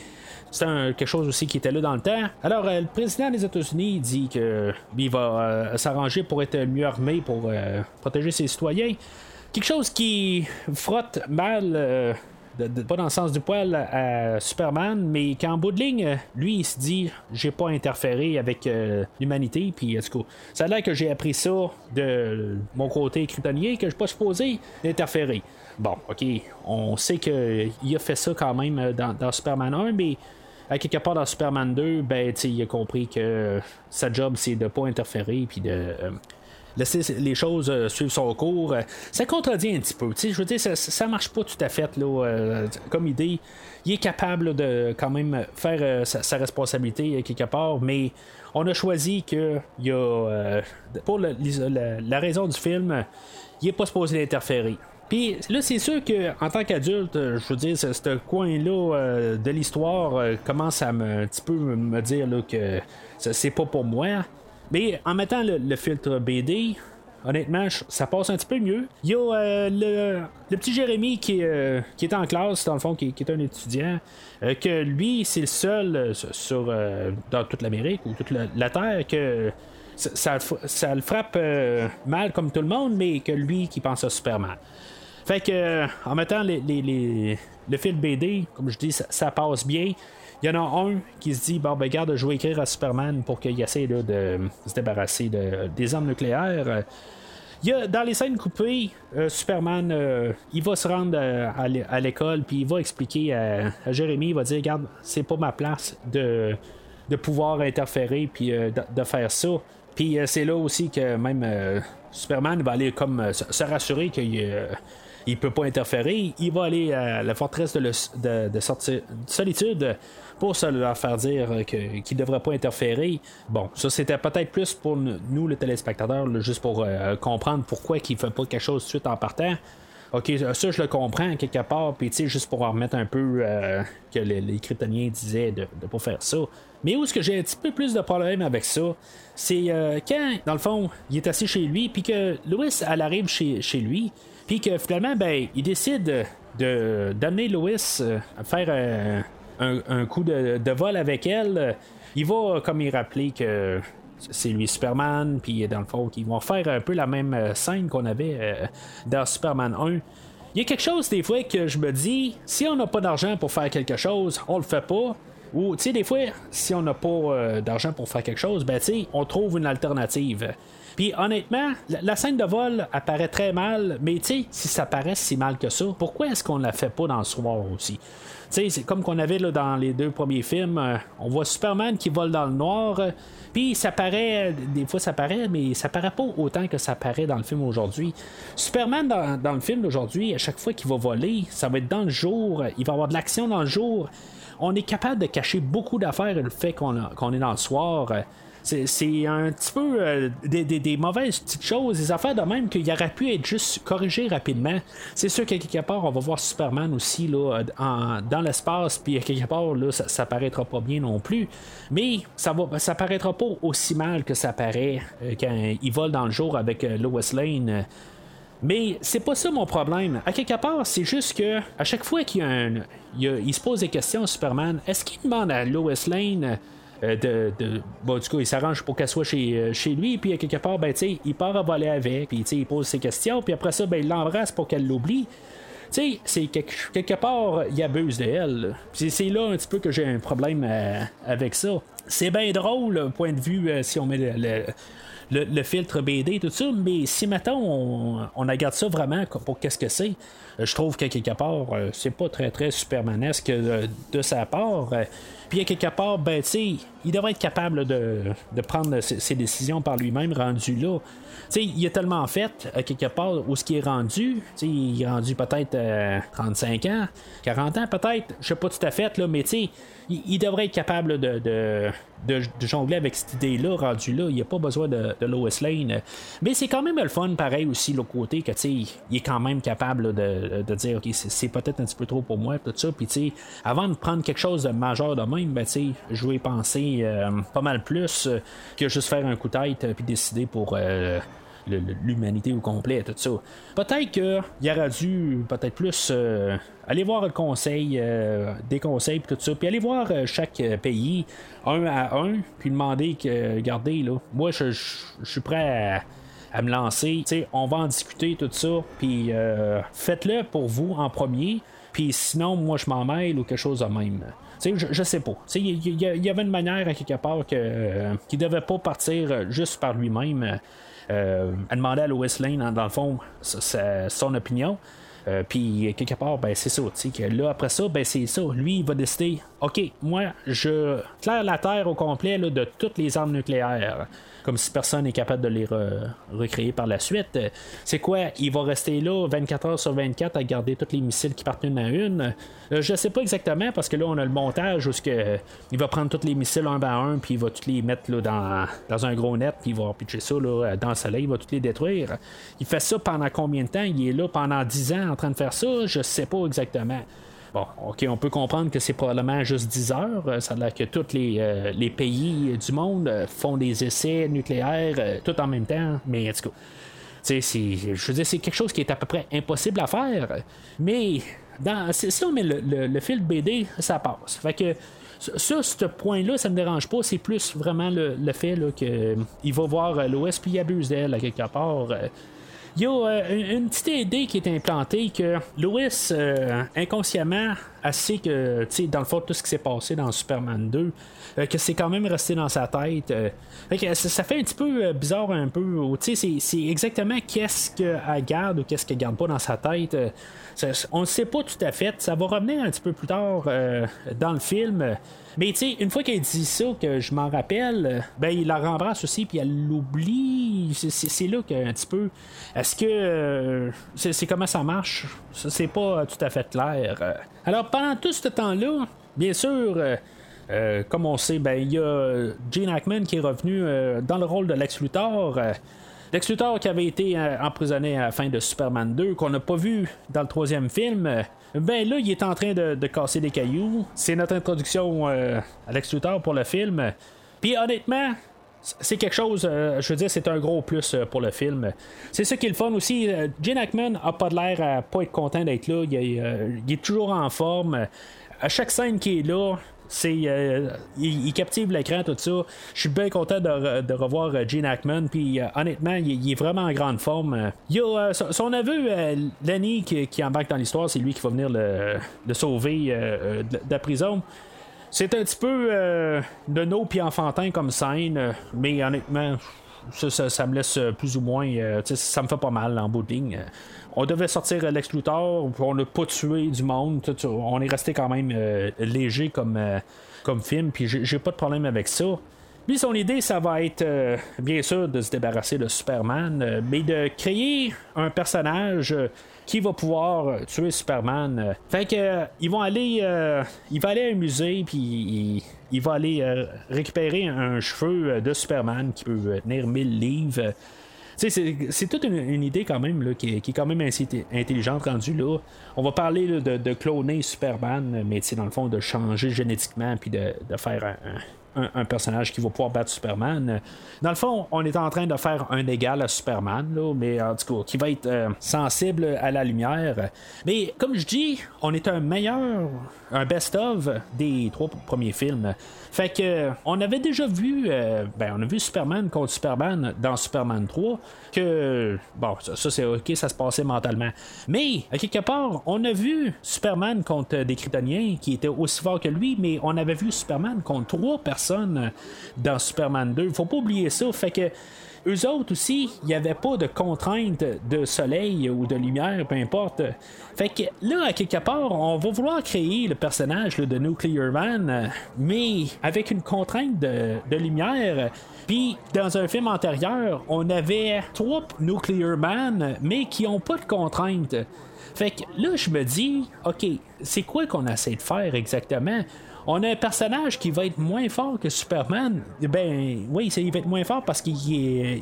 c'est quelque chose aussi qui était là dans le temps. Alors, le président des États-Unis dit qu'il va s'arranger pour être mieux armé pour protéger ses citoyens. Quelque chose qui frotte mal pas dans le sens du poil à Superman, mais qu'en bout de ligne, lui, il se dit j'ai pas interféré avec euh, l'humanité, puis en tout cas, ça a l'air que j'ai appris ça de mon côté kryptonien, que je suis pas supposé d'interférer. Bon, ok, on sait qu'il a fait ça quand même dans, Superman 1, mais à quelque part dans Superman 2, ben, il a compris que sa job, c'est de pas interférer, puis de. Euh, laisser les choses euh, suivre son cours. Ça contredit un petit peu. Je veux dire, ça, ça marche pas tout à fait là, euh, comme idée. Il est capable de quand même faire sa, responsabilité quelque part, mais on a choisi que y a, pour la, raison du film, il n'est pas supposé l'interférer. Puis là, c'est sûr que en tant qu'adulte, je veux dire, ce, coin-là de l'histoire commence à me, un petit peu me dire là, que c'est pas pour moi. Mais en mettant le, filtre BD, honnêtement, ça passe un petit peu mieux. Il y a euh, le, petit Jérémy qui, euh, qui est en classe, dans le fond, qui, est un étudiant, euh, que lui, c'est le seul sur, dans toute l'Amérique ou toute la, Terre que ça, ça, le frappe mal comme tout le monde, mais que lui qui pense à Superman. Fait que en mettant le fil BD, comme je dis, ça passe bien. Il y en a un qui se dit Bon, ben, garde, je vais écrire à Superman pour qu'il essaie de se débarrasser des armes nucléaires. Il y a, dans les scènes coupées, euh, Superman, euh, il va se rendre euh, à l'école, puis il va expliquer à, Jérémy, il va dire, regarde, c'est pas ma place de, de pouvoir interférer, puis de, faire ça. Puis c'est là aussi que même Superman va aller comme se rassurer qu'il il peut pas interférer. Il va aller à la forteresse de, de, de solitude pour se leur faire dire qu'ils ne devraient pas interférer. Bon, ça c'était peut-être plus pour nous, le téléspectateur, juste pour euh, comprendre pourquoi il ne fait pas quelque chose de suite en partant. Ok, ça je le comprends quelque part, puis tu sais, juste pour remettre un peu euh, que les, les, disaient de ne pas faire ça. Mais où est-ce que j'ai un petit peu plus de problème avec ça, c'est euh, quand, dans le fond, il est assis chez lui, puis que Louis, elle arrive chez, lui, puis que finalement, ben, il décide de d'amener Louis à faire un, coup de, vol avec elle, il va comme il rappeler que c'est lui Superman, puis dans le fond, ils vont faire un peu la même euh, scène qu'on avait euh, dans Superman 1. Il y a quelque chose des fois que je me dis, si on n'a pas d'argent pour faire quelque chose, on le fait pas. Ou, tu sais, des fois, si on n'a pas euh, d'argent pour faire quelque chose, ben, tu sais, on trouve une alternative. Puis honnêtement, la, scène de vol apparaît très mal, mais tu sais, si ça paraît si mal que ça, pourquoi est-ce qu'on la fait pas dans le soir aussi? sais, c'est comme qu'on avait là, dans les deux premiers films. Euh, on voit Superman qui vole dans le noir. Euh, puis ça paraît, des fois ça paraît, mais ça paraît pas autant que ça paraît dans le film aujourd'hui. Superman dans, le film d'aujourd'hui, à chaque fois qu'il va voler, ça va être dans le jour, il va avoir de l'action dans le jour. On est capable de cacher beaucoup d'affaires le fait qu'on est dans le soir. C'est un petit peu euh, des, mauvaises petites choses, des affaires de même qu'il aurait pu être juste corrigé rapidement. C'est sûr qu'à quelque part, on va voir Superman aussi là, dans l'espace, puis à quelque part, là, ça, ça paraîtra pas bien non plus. Mais ça va ça paraîtra pas aussi mal que ça paraît euh, quand il vole dans le jour avec euh, Lois Lane. Mais c'est pas ça mon problème. À quelque part, c'est juste que à chaque fois qu'il y a un. Il, se pose des questions à Superman, est-ce qu'il demande à Lois Lane euh, de, bon, du coup, il s'arrange pour qu'elle soit chez, euh, chez lui, puis à quelque part, ben, il part à voler avec, puis il pose ses questions, puis après ça, ben, il l'embrasse pour qu'elle l'oublie. Tu c'est quelque, quelque, part, il abuse de elle. C'est là un petit peu que j'ai un problème euh, avec ça. C'est bien drôle, point de vue, si on met le, le, le filtre BD, tout ça, mais si maintenant on, on regarde ça vraiment pour qu'est-ce que c'est, euh, je trouve que quelque part, euh, c'est pas très très supermanesque euh, de sa part. Puis à quelque part, ben, tu sais, il devrait être capable de, prendre ses, décisions par lui-même, rendu là. Tu sais, il a tellement fait, à quelque part, où ce qui est rendu. Tu sais, il est rendu peut-être 35 ans, 40 ans peut-être, je sais pas tout à fait, là, mais tu sais, il, il devrait être capable de, de, jongler avec cette idée-là, rendu là. Il n'y a pas besoin de, Lois Lane. Mais c'est quand même le fun, pareil aussi, l'autre côté, que tu sais, il est quand même capable de, de dire, OK, c'est, peut-être un petit peu trop pour moi, tout ça. Puis tu sais, avant de prendre quelque chose de majeur de même, ben tu sais, je vais penser euh, pas mal plus euh, que juste faire un coup de tête euh, puis décider pour. l'humanité au complet, tout ça. Peut-être qu'il aurait dû peut-être plus aller voir le conseil, des conseils, tout ça, puis aller voir chaque pays un à un, puis demander que, regardez, là, moi, je, je- je suis prêt à, à me lancer, tu sais, on va en discuter, tout ça, puis euh, faites-le pour vous en premier, puis sinon, moi, je m'en mêle ou quelque chose de même. Je, je sais pas. Il y, y- avait une manière à quelque part que, euh, devait pas partir euh, juste par lui-même. Euh, à demander à Lois Lane, dans, dans le fond, son opinion. Euh, puis quelque part, ben c'est ça, que là après ça, ben c'est ça. Lui, il va décider, ok, moi, je claire la Terre au complet de toutes les armes nucléaires. Comme si personne n'est capable de les re- recréer par la suite. Euh, C'est quoi? Il va rester là 24 heures sur 24 à garder tous les missiles qui partent une à une. Euh, je sais pas exactement parce que là, on a le montage où que, euh, il va prendre tous les missiles un par un, puis il va tous les mettre là, dans, dans un gros net, puis il va pitcher ça là, dans le soleil, il va tous les détruire. Il fait ça pendant combien de temps? Il est là pendant 10 ans en train de faire ça? Je sais pas exactement. Bon, ok, on peut comprendre que c'est probablement juste 10 heures. Euh, Ça a l'air que tous les, euh, pays du monde euh, font des essais nucléaires tout en même temps, mais en tout cas. Je veux dire, c'est quelque chose qui est à peu près impossible à faire. Mais dans, si on met le, le, le fil BD, ça passe. Fait que ça, ce point-là, ça me dérange pas. C'est plus vraiment le, le fait là, que il va voir l'OS puis il abuse d'elle à quelque part. Il y a euh, une, petite idée qui est implantée que Lois, euh, inconsciemment, elle sait que, tu sais, dans le fond, tout ce qui s'est passé dans Superman 2, euh, que c'est quand même resté dans sa tête. Fait que ça, fait un petit peu bizarre, un peu. Tu sais, c'est- exactement qu'est-ce qu'elle garde ou qu'est-ce qu'elle garde pas dans sa tête. on ne sait pas tout à fait. Ça va revenir un petit peu plus tard dans le film. Mais tu sais, une fois qu'elle dit ça, que je m'en rappelle, euh, ben il la rembrasse aussi, puis elle l'oublie. C'est- là qu'un petit peu. Est-ce que euh, c'est comment ça marche? C'est pas euh, tout à fait clair. Alors pendant tout ce temps-là, bien sûr. comme on sait, ben il y a Gene Hackman qui est revenu dans le rôle de Lex Luthor. Lex Luthor qui avait été emprisonné à la fin de Superman 2, qu'on n'a pas vu dans le troisième film. Euh, Ben là, il est en train de, casser des cailloux. C'est notre introduction euh, à Lex Luthor pour le film. Puis honnêtement, c'est quelque chose, euh, je veux dire, c'est un gros plus euh, pour le film. C'est ça qui est le fun aussi. euh, Gene Hackman a pas l'air à pas être content d'être là. Il, euh, il est toujours en forme. À chaque scène qui est là, c'est euh, il, captive l'écran tout ça je suis bien content de, re- de revoir euh, Gene Hackman puis euh, honnêtement il, est vraiment en grande forme il a son, son euh, Lenny qui, embarque dans l'histoire c'est lui qui va venir le, sauver de, la prison c'est un petit peu de nos puis enfantin comme scène mais honnêtement ça, me laisse plus ou moins. ça me fait pas mal en bout. On devait sortir Lex Luthor, puis on n'a pas tué du monde. on est resté quand même euh, léger comme, euh, comme film, puis j'ai pas de problème avec ça. Lui, son idée, ça va être, euh, bien sûr, de se débarrasser de Superman, mais de créer un personnage qui va pouvoir tuer Superman. Fait que, ils vont aller, il va aller à un musée, puis il, il va aller récupérer un cheveu de Superman qui peut tenir 1000 livres. C'est, toute une, idée quand même là, qui, est- quand même assez intelligente rendue là. On va parler de, cloner Superman, mais dans le fond, de changer génétiquement puis de, faire un- un- personnage qui va pouvoir battre Superman. Dans le fond, on est en train de faire un égal à Superman, mais en tout cas, qui va être euh, sensible à la lumière. Mais comme je dis, on est un meilleur, un best-of des trois premiers films. Fait que on avait déjà vu, euh, ben on a vu Superman contre Superman dans Superman 3 que bon ça, ça, c'est ok ça se passait mentalement. Mais à quelque part on a vu Superman contre des Kryptoniens qui étaient aussi forts que lui, mais on avait vu Superman contre trois personnes personnes dans Superman 2. Faut pas oublier ça. Fait que eux autres aussi, il n'y avait pas de contrainte de soleil ou de lumière, peu importe. Fait que là, à quelque part, on va vouloir créer le personnage de Nuclear Man, mais avec une contrainte de, de lumière. Puis, dans un film antérieur, on avait trois Nuclear Man, mais qui n'ont pas de contrainte. Fait que là, je me dis, OK, c'est quoi qu'on essaie de faire exactement? On a un personnage qui va être moins fort que Superman. Ben oui, il va être moins fort parce qu'il y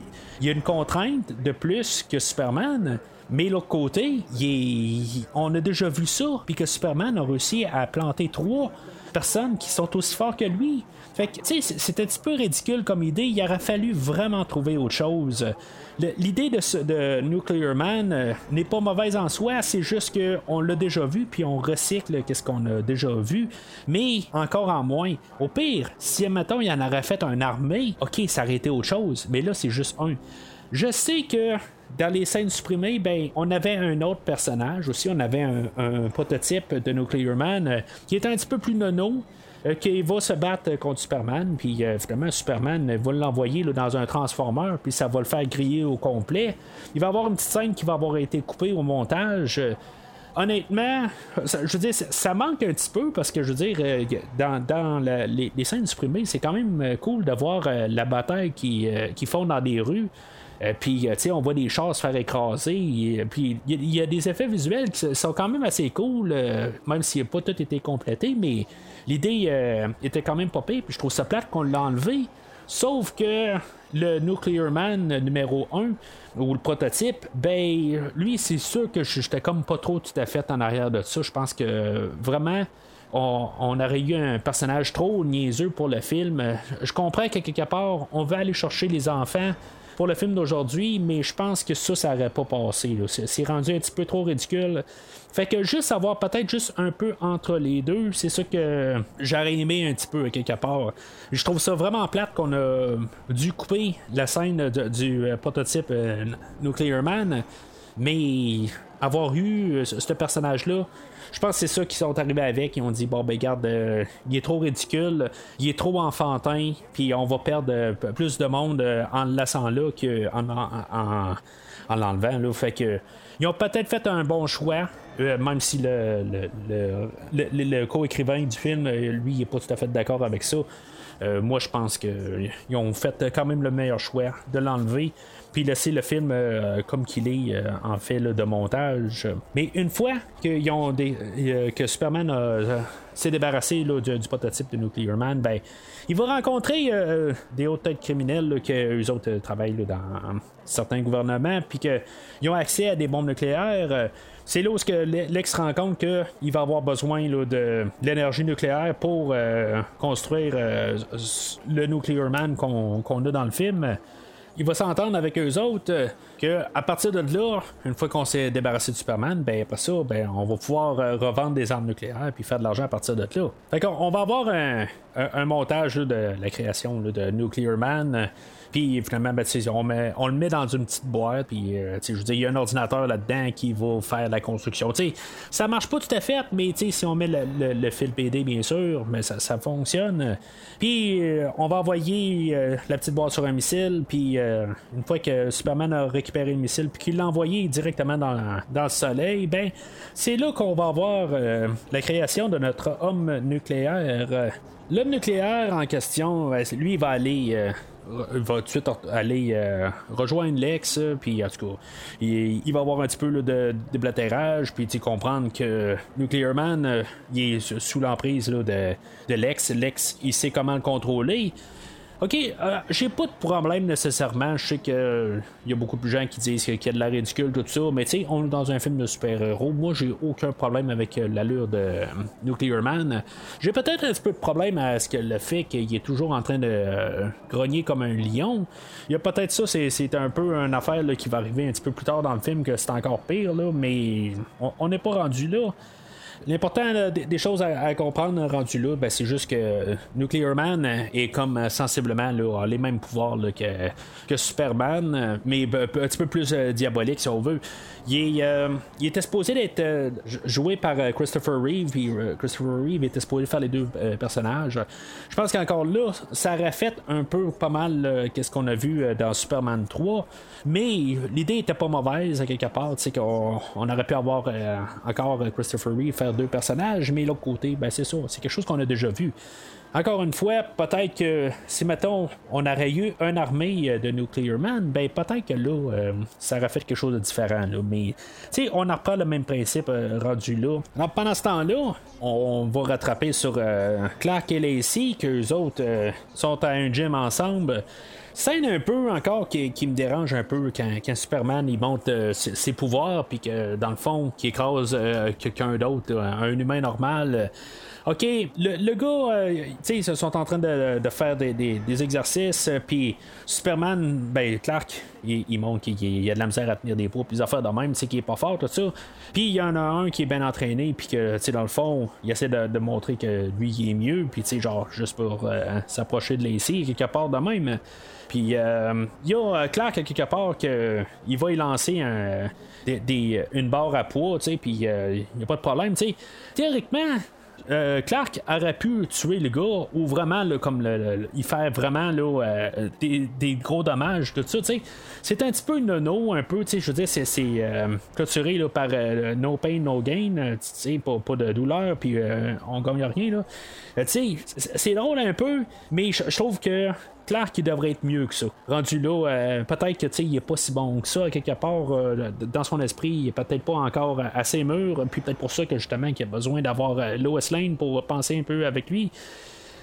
a une contrainte de plus que Superman. Mais l'autre côté, on a déjà vu ça, puis que Superman a réussi à planter trois personnes qui sont aussi forts que lui. Fait que, tu sais, c'est un petit peu ridicule comme idée. Il aurait fallu vraiment trouver autre chose. L'idée de, de, Nuclear Man euh, n'est pas mauvaise en soi, c'est juste qu'on l'a déjà vu, puis on recycle qu'est-ce qu'on a déjà vu, mais encore en moins. Au pire, si, mettons, il en aurait fait un armée, ok, ça aurait été autre chose, mais là, c'est juste un. Je sais que dans les scènes supprimées, ben, on avait un autre personnage aussi. On avait un, prototype de Nuclear Man euh, qui était un petit peu plus nono. Euh, qui va se battre contre Superman, puis euh, Superman va l'envoyer dans un transformer, puis ça va le faire griller au complet. Il va y avoir une petite scène qui va avoir été coupée au montage honnêtement, je veux dire, ça manque un petit peu parce que je veux dire, dans, les, scènes supprimées, c'est quand même cool de voir la bataille qui, qui font dans des rues. Euh, puis, euh, tu sais, on voit des chars se faire écraser. puis, il y, a des effets visuels qui sont quand même assez cool, euh, même s'il n'a pas tout été complété, mais l'idée était quand même pas pire. Puis, je trouve ça plate qu'on l'a enlevé. Sauf que le Nuclear Man numéro 1, ou le prototype, ben, lui, c'est sûr que j'étais comme pas trop tout à fait en arrière de ça. Je pense que vraiment. On, aurait eu un personnage trop niaiseux pour le film. Je comprends que quelque part, on veut aller chercher les enfants pour le film d'aujourd'hui, mais je pense que ça, ça n'aurait pas passé. C'est rendu un petit peu trop ridicule. Fait que juste avoir peut-être juste un peu entre les deux, c'est ça que j'aurais aimé un petit peu quelque part. Je trouve ça vraiment plate qu'on a dû couper la scène du euh, prototype euh, Nuclear Man, mais avoir eu euh, ce personnage-là, je pense que c'est ça qu'ils sont arrivés avec. Ils ont dit bon, ben, garde, euh, il est trop ridicule, il est trop enfantin, puis on va perdre euh, plus de monde en le laissant là qu'en en, en, l'enlevant. Fait que. Ils ont peut-être fait un bon choix, même si le, le, le, co-écrivain du film, lui, il n'est pas tout à fait d'accord avec ça. moi, je pense qu'ils ont fait quand même le meilleur choix de l'enlever puis laisser le film euh, comme qu'il est euh, en fait de montage. Mais une fois qu'ils ont euh, que Superman s'est débarrassé du, prototype de Nuclear Man, ben, il va rencontrer des hautes têtes criminelles que eux autres travaillent dans certains gouvernements, puis qu'ils ont accès à des bombes nucléaires. c'est là où Lex rend compte qu'il va avoir besoin de, l'énergie nucléaire pour construire le Nuclear Man qu'on a dans le film il va s'entendre avec eux autres euh, que à partir de là, une fois qu'on s'est débarrassé de Superman, ben après ça, ben on va pouvoir euh, revendre des armes nucléaires puis faire de l'argent à partir de là. Fait qu'on on va avoir un, montage de la création de Nuclear Man. Puis finalement, ben, on, met, on le met dans une petite boîte. Puis euh, je veux il y a un ordinateur là-dedans qui va faire la construction. sais ça marche pas tout à fait, mais si on met le, fil PD, bien sûr, mais ça, fonctionne. Puis euh, on va envoyer euh, la petite boîte sur un missile. Puis une fois que Superman a récupéré le missile, puis qu'il l'a envoyé directement dans, dans le soleil, ben c'est là qu'on va avoir la création de notre homme nucléaire. L'homme nucléaire en question, ben, lui, il va aller va tout de suite aller euh, rejoindre l'ex, puis en tout cas, il, va avoir un petit peu de déblatérage, puis comprendre que Nuclear Man, euh, il est sous l'emprise de l'ex. L'ex, il sait comment le contrôler. OK, euh, j'ai pas de problème nécessairement. Je sais qu'il euh, y a beaucoup de gens qui disent qu'il y a de la ridicule, tout ça. Mais tu sais, on est dans un film de super-héros. Moi, j'ai aucun problème avec euh, l'allure de Nuclear Man. J'ai peut-être un petit peu de problème à ce que le fait qu'il est toujours en train de grogner comme un lion. Il y a peut-être ça, c'est un peu une affaire qui va arriver un petit peu plus tard dans le film que c'est encore pire, là, mais on n'est pas rendu là. L'important des, choses à, comprendre rendu là, ben, c'est juste que euh, Nuclear Man est comme euh, sensiblement a les mêmes pouvoirs que, que Superman, euh, mais b- b- un petit peu plus euh, diabolique si on veut. Il, est, euh, il était supposé d'être euh, joué par euh, Christopher Reeve, puis euh, Christopher Reeve était supposé faire les deux euh, personnages. Je pense qu'encore là, ça fait un peu pas mal euh, qu'est-ce qu'on a vu euh, dans Superman 3, mais l'idée était pas mauvaise à quelque part, tu sais qu'on on aurait pu avoir euh, encore euh, Christopher Reeve deux personnages, mais l'autre côté, ben c'est ça, c'est quelque chose qu'on a déjà vu. Encore une fois, peut-être que si, mettons, on aurait eu une armée euh, de Nuclear Man, ben peut-être que là, euh, ça aurait fait quelque chose de différent. Là. Mais, tu sais, on en reprend le même principe euh, rendu là. Pendant ce temps-là, on va rattraper sur Clark et Lacey, qu'eux autres sont à un gym ensemble. Scène un peu encore qui, me dérange un peu quand, quand Superman il monte euh, ses, pouvoirs puis que dans le fond qui écrase euh, quelqu'un d'autre, là, un humain normal. euh, OK, le, le gars, euh, tu sais, ils sont en train de, de faire des, des- exercices, euh, puis Superman, ben, Clark, il, il montre qu'il il a de la misère à tenir des poids, puis des affaires de même, tu sais, qu'il est pas fort, tout ça. Puis il y en a un qui est bien entraîné, puis que, tu sais, dans le fond, il essaie de, montrer que lui, il est mieux, puis, tu sais, genre, juste pour euh, s'approcher de Lacey, quelque part de même. Puis euh, il y a euh, Clark quelque part que il va y lancer des- une barre à poids, tu sais, puis euh, il n'y a pas de problème, tu sais. Théoriquement, euh, Clark aurait pu tuer le gars ou vraiment comme le, il fait vraiment là, euh, des, gros dommages tout ça c'est un petit peu nono un peu tu sais je veux dire c'est, euh, clôturé là, par euh, no pain no gain euh, pas, pas de douleur puis euh, on gagne rien là Euh, c'est, drôle un peu mais je trouve que Clark il devrait être mieux que ça. Rendu là, euh, peut-être que il est pas si bon que ça, quelque part, euh, dans son esprit, il est peut-être pas encore assez mûr, puis peut-être pour ça que justement qu'il a besoin d'avoir euh, Lois Lane pour penser un peu avec lui.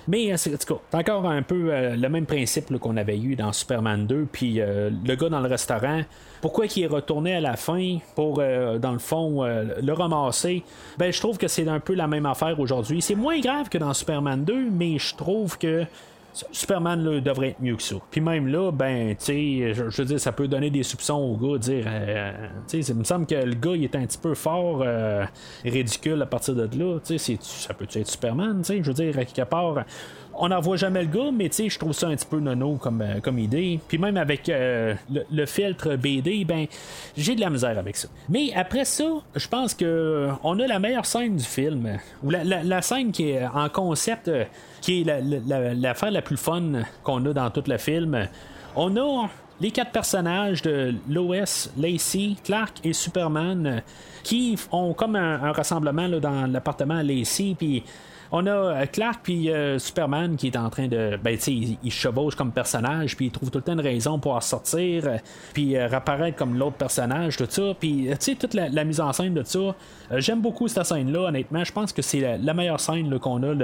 Mais euh, c'est- en tout cas, c'est encore un peu euh, le même principe qu'on avait eu dans Superman 2, puis euh, le gars dans le restaurant, pourquoi il est retourné à la fin pour, euh, dans le fond, euh, le ramasser, ben je trouve que c'est un peu la même affaire aujourd'hui. C'est moins grave que dans Superman 2, mais je trouve que Superman là, devrait être mieux que ça. Puis même là, ben, tu sais, je, veux dire, ça peut donner des soupçons au gars, dire, euh, tu sais, il me semble que le gars, il est un petit peu fort, euh, ridicule à partir de là, tu sais, ça peut être Superman, tu sais, je veux dire, à quelque part, on n'en voit jamais le gars, mais tu sais, je trouve ça un petit peu nono comme, euh, comme idée. Puis même avec euh, le, filtre BD, ben, j'ai de la misère avec ça. Mais après ça, je pense que euh, on a la meilleure scène du film, ou la, scène qui est en concept, qui est la- la- la- l'affaire la, plus fun qu'on a dans tout le film. On a les quatre personnages de Lois, Lacey, Clark et Superman qui ont comme un, un rassemblement là, dans l'appartement Lacey, puis on a euh, Clark puis euh, Superman qui est en train de. Ben, tu sais, il, chevauche comme personnage, puis il trouve tout le temps une raison pour en sortir, euh, puis euh, comme l'autre personnage, tout ça. Puis, tu sais, toute la, mise en scène de ça, j'aime beaucoup cette scène-là, honnêtement. Je pense que c'est la, meilleure scène qu'on a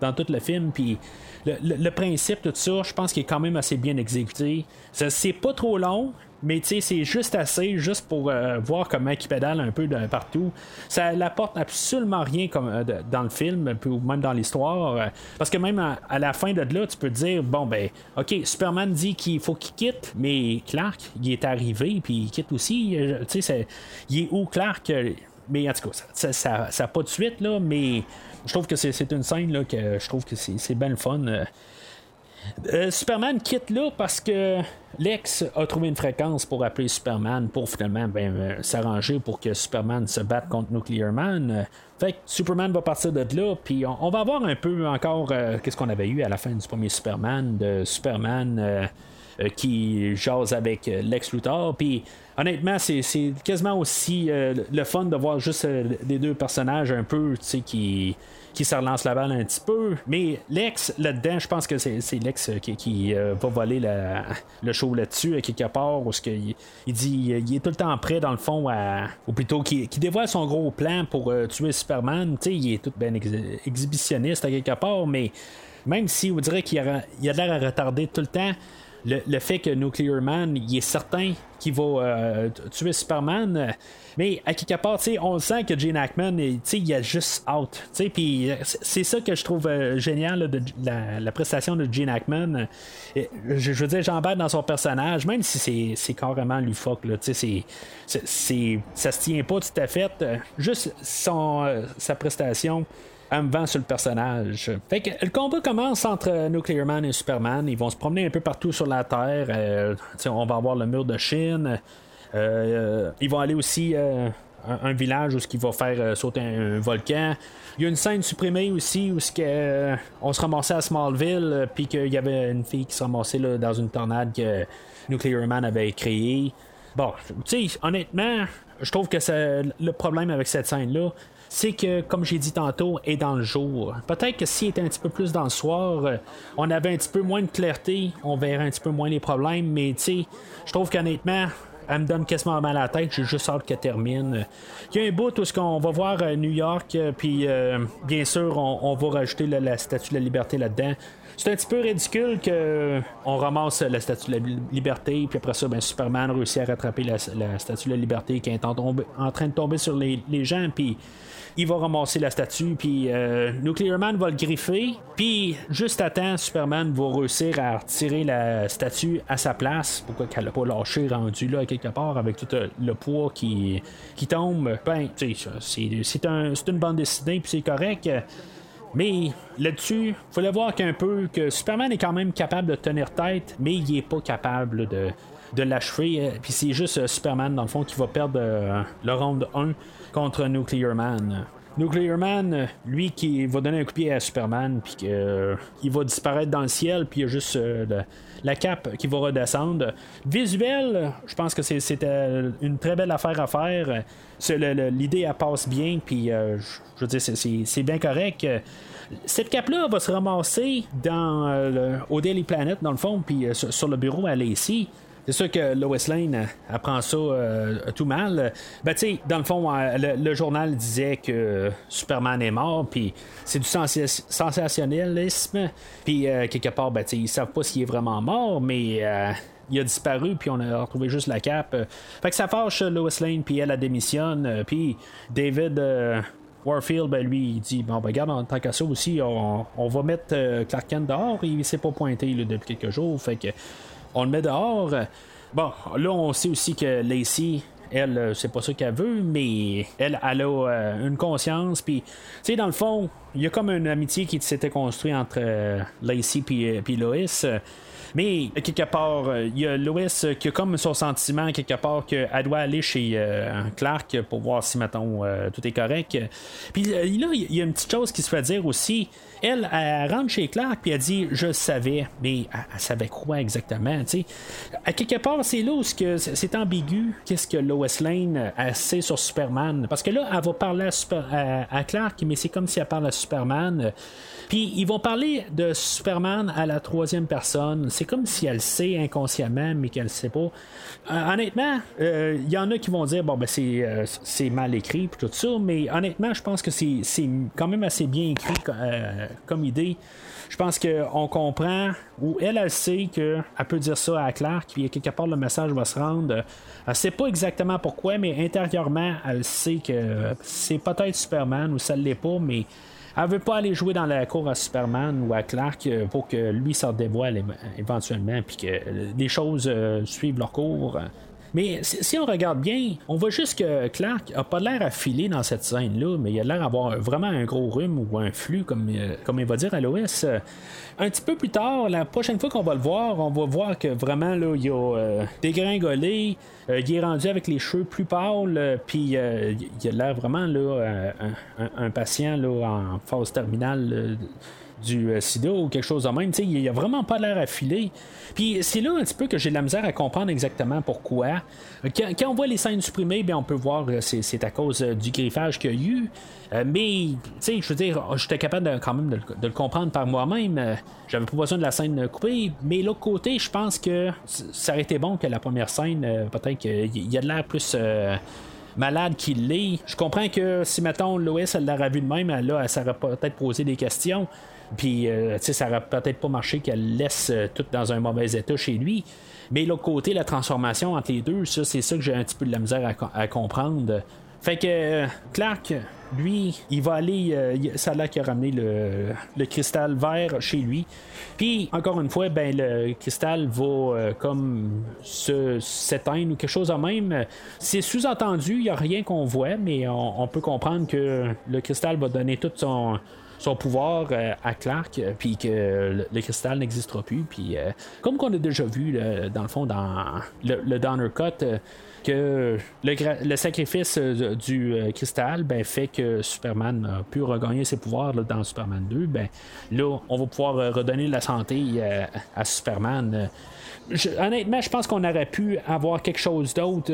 dans tout le film, puis le, le- principe, tout ça, je pense qu'il est quand même assez bien exécuté. C'est pas trop long. Mais tu sais, c'est juste assez, juste pour euh, voir comment il pédale un peu de partout. Ça n'apporte absolument rien comme, euh, dans le film, ou même dans l'histoire. euh, parce que même à, la fin de là, tu peux te dire, bon ben, ok, Superman dit qu'il faut qu'il quitte, mais Clark, il est arrivé, puis il quitte aussi. euh, tu sais, il est où Clark? Mais en tout cas, ça- ça ça n'a pas de suite, là, mais je trouve que c'est une scène que je trouve que c'est bien le fun. Euh, Superman quitte là parce que Lex a trouvé une fréquence pour appeler Superman pour finalement ben, euh, s'arranger pour que Superman se batte contre Nuclear Man. Fait que Superman va partir de là, puis on, va voir un peu encore euh, qu'est-ce qu'on avait eu à la fin du premier Superman, de Superman qui jase avec euh, Lex Luthor. Puis honnêtement, c'est, quasiment aussi euh, le fun de voir juste euh, les deux personnages un peu, qui qui se relance la balle un petit peu. Mais Lex, là-dedans, je pense que c'est, Lex euh, qui, qui, euh, va voler le show là-dessus, à quelque part, où que il, dit il est tout le temps prêt, dans le fond, à, ou plutôt qui, qui dévoile son gros plan pour euh, tuer Superman. Tu sais, il est tout bien ex- exhibitionniste à quelque part, mais même si on dirait qu'il a, a l'air à retarder tout le temps, le, fait que Nuclear Man, il est certain qu'il va euh, tuer Superman. euh, Mais à quelque part, on sent que Gene Hackman, il a juste out. euh, c'est ça que je trouve génial de la, prestation de Gene Hackman. Je, veux dire, j'embarque dans son personnage, même si c'est- carrément c'est- ça se tient pas tout à fait. Juste son, sa prestation elle me sur le personnage. Fait que le combat commence entre euh, Nuclear Man et Superman. Ils vont se promener un peu partout sur la Terre. Euh, on va avoir le mur de Chine. Euh, ils vont aller aussi un, village où ce qui va faire sauter un, volcan. Il y a une scène supprimée aussi où ce on se ramassait à Smallville euh, puis qu'il y avait une fille qui se ramassait là, dans une tornade que Nuclear Man avait créée. Bon, tu sais, honnêtement, je trouve que le problème avec cette scène-là, c'est que, comme j'ai dit tantôt, est dans le jour. Peut-être que s'il était un petit peu plus dans le soir, euh, on avait un petit peu moins de clarté, on verrait un petit peu moins les problèmes, mais tu sais, je trouve qu'honnêtement, elle me donne quasiment mal à la tête, j'ai juste hâte qu'elle termine. Il y a un bout où ce qu'on va voir euh, New York, euh, puis bien sûr, on, va rajouter la, statue de la liberté là-dedans. C'est un petit peu ridicule que on ramasse la statue de la liberté, puis après ça, ben, Superman réussit à rattraper la, statue de la liberté qui est en train de tomber sur les, les gens, puis il va ramasser la statue, puis euh, Nuclear Man va le griffer, puis juste à temps, Superman va réussir à retirer la statue à sa place. Pourquoi qu'elle l'a pas lâché rendu là quelque part avec tout euh, le poids qui, qui tombe? Ben, c'est une bande dessinée, puis c'est correct. Mais là-dessus, il fallait voir qu'un peu que Superman est quand même capable de tenir tête, mais il est pas capable de, de l'achever. Euh, Puis c'est juste euh, Superman, dans le fond, qui va perdre euh, le round 1 contre Nuclear Man. Nuclear Man, lui, qui va donner un coup de pied à Superman, puis qu'il va disparaître dans le ciel, puis il y a juste la cape qui va redescendre. Visuel, je pense que c'était une très belle affaire à faire. L'idée, elle passe bien, puis je veux dire, c'est- bien correct. Cette cape-là va se ramasser dans, le- au Daily Planet, dans le fond, puis sur, sur le bureau à Lacey. C'est sûr que Lois Lane elle, elle prend ça euh, tout mal. Ben, tu sais, dans le fond, euh, le, journal disait que Superman est mort, puis c'est du sensa- sensationnalisme. Puis, euh, quelque part, ben, tu ils savent pas s'il est vraiment mort, mais euh, il a disparu, puis on a retrouvé juste la cape. Fait que ça fâche Lois Lane, puis elle, elle démissionne. euh, Puis David. euh, Warfield, ben lui, il dit Bon, ben, regarde, en tant ça aussi, on, va mettre euh, Clark Kent dehors. Il s'est pas pointé là, depuis quelques jours. Fait que on le met dehors. Bon, là, on sait aussi que Lacey, elle, euh, c'est pas ça qu'elle veut, mais elle, elle a euh, une conscience. Puis, tu sais, dans le fond, il y a comme une amitié qui s'était construite entre euh, Lacey puis, puis Lois. Euh, mais quelque part, euh, il y a Lois euh, qui a comme son sentiment quelque part qu'elle doit aller chez euh, Clark pour voir si mettons euh, tout est correct. Puis euh, là, il y a une petite chose qui se fait dire aussi. Elle, elle rentre chez Clark puis elle dit je savais, mais elle, savait quoi exactement, tu sais. À quelque part, c'est là où c'est ambigu. Qu'est-ce que Lois Lane euh, sait sur Superman? Parce que là, elle va parler à, Super- à Clark, mais c'est comme si elle parle à Superman. Puis ils vont parler de Superman à la troisième personne. C'est comme si elle sait inconsciemment, mais qu'elle ne sait pas. Euh, honnêtement, euh, il y en a qui vont dire bon ben c'est, euh, c'est mal écrit puis tout ça, mais honnêtement, je pense que c'est, c'est quand même assez bien écrit euh, comme idée. Je pense qu'on comprend, ou elle, elle sait qu'elle peut dire ça à Clark, puis quelque part le message va se rendre. Elle sait pas exactement pourquoi, mais intérieurement, elle sait que c'est peut-être Superman ou ça l'est pas, mais elle veut pas aller jouer dans la cour à Superman ou à Clark euh, pour que lui s'en dévoile éventuellement puis que euh, les choses euh, suivent leur cours. Mais si on regarde bien, on voit juste que Clark a pas l'air affilé dans cette scène-là, mais il a l'air d'avoir vraiment un gros rhume ou un flux, comme, euh, comme il va dire à l'OS. Euh, Un petit peu plus tard, la prochaine fois qu'on va le voir, on va voir que vraiment, là, il a euh, dégringolé, il est rendu avec les cheveux plus pâles, puis il a l'air vraiment là, un, un- un patient là, en phase terminale. Euh, du euh, sida ou quelque chose de même. Tu sais, il a vraiment pas l'air affilé. Puis c'est là un petit peu que j'ai de la misère à comprendre exactement pourquoi. Euh, Quand, quand on voit les scènes supprimées, bien, on peut voir que c'est, c'est à cause euh, du griffage qu'il y a eu. Euh, mais, je veux dire, j'étais capable quand même de, le- comprendre par moi-même. Euh, J'avais pas besoin de la scène coupée. Mais l'autre côté, je pense que ça aurait été bon que la première scène, euh, peut-être qu'il y a de l'air plus. euh, malade qu'il l'est. Je comprends que si, mettons, Lois, elle l'aurait vu de même, elle, là, elle s'aurait peut-être posé des questions. Puis, euh, tu sais, ça aurait peut-être pas marché qu'elle laisse euh, tout dans un mauvais état chez lui. Mais l'autre côté, la transformation entre les deux, ça, c'est ça que j'ai un petit peu de la misère à, co- à comprendre. Fait que euh, Clark, lui, il va aller. euh, ça l'air qu'il a ramené le, cristal vert chez lui. Puis, encore une fois, ben, le cristal va euh, comme s'éteindre ou quelque chose de même. C'est sous-entendu, il n'y a rien qu'on voit, mais on, on peut comprendre que le cristal va donner tout son son pouvoir euh, à Clark, euh, puis que le, cristal n'existera plus. Puis, euh, comme qu'on a déjà vu, dans le fond, dans le, Donner Cut, que le, le sacrifice du cristal ben, fait que Superman a pu regagner ses pouvoirs dans Superman 2. Ben, là, on va pouvoir redonner la santé à Superman. Honnêtement, je pense qu'on aurait pu avoir quelque chose d'autre.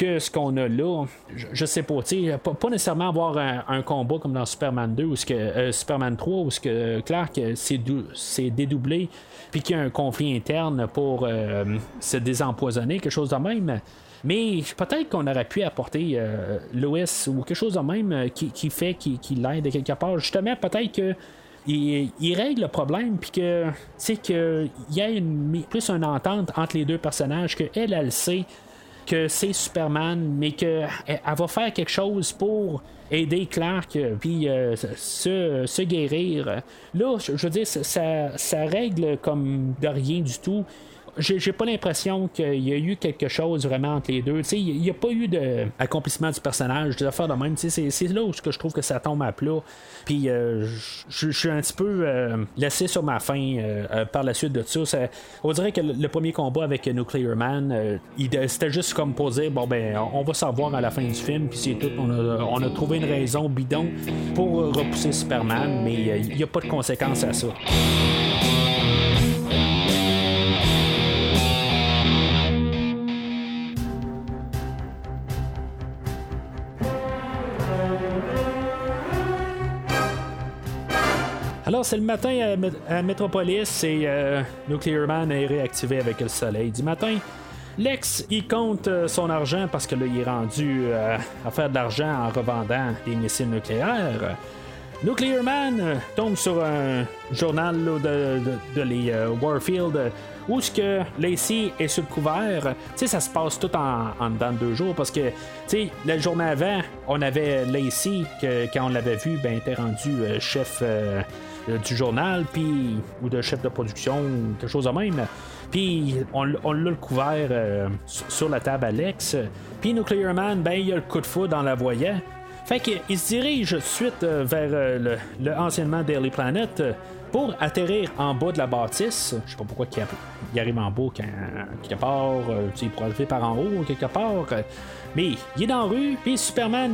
Euh, que ce qu'on a là, je, je sais pas, tu sais, pas, pas nécessairement avoir un, combat comme dans Superman 2 ou euh, Superman 3 où ce que Clark euh, s'est dou- s'est dédoublé puis qu'il y a un conflit interne pour euh, se désempoisonner, quelque chose de même. Mais peut-être qu'on aurait pu apporter euh, ou quelque chose de même euh, qui, fait qu'il qu'il l'aide quelque part. Justement, peut-être que il, il règle le problème puis que c'est que il y a plus une entente entre les deux personnages que elle elle sait que c'est Superman, mais qu'elle elle va faire quelque chose pour aider Clark, puis euh, se, se guérir. Là, je, veux dire, ça, ça règle comme de rien du tout. J'ai pas l'impression qu'il y a eu quelque chose vraiment entre les deux. Il n'y a pas eu d'accomplissement du personnage, des affaires de même. C'est là où je trouve que ça tombe à plat. Puis euh, je suis un petit peu euh, laissé sur ma faim euh, euh, par la suite de ça. Ça- On dirait que le, premier combat avec Nuclear Man, c'était juste comme pour dire bon ben on va savoir à la fin du film, puis c'est tout. On a, on a trouvé une raison bidon pour repousser Superman, mais il n'y a pas de conséquences à ça. C'est le matin à, à Metropolis et euh, Nuclear Man est réactivé avec le soleil du matin. Lex, il compte euh, son argent parce que là, il est rendu euh, à faire de l'argent en revendant des missiles nucléaires. Nuclear Man euh, tombe sur un journal de, de- les euh, Warfield où ce que Lacey est sur le couvert. Tu ça se passe tout en, en deux jours parce que, tu la journée avant, on avait Lacey que quand on l'avait vu, ben, était rendu chef du journal, puis ou de chef de production, quelque chose de même. Puis on, l'a le couvert euh, sur la table Alex. Puis Nuclear Man, ben, il a le coup de foudre dans la voyant. Fait qu'il se dirige suite euh, vers euh, le, le anciennement Daily Planet euh, pour atterrir en bas de la bâtisse. Je sais pas pourquoi il, arrive en bas quand, quelque part. euh, il pourrait arriver par en haut quelque part. euh, mais il est dans la rue, puis Superman,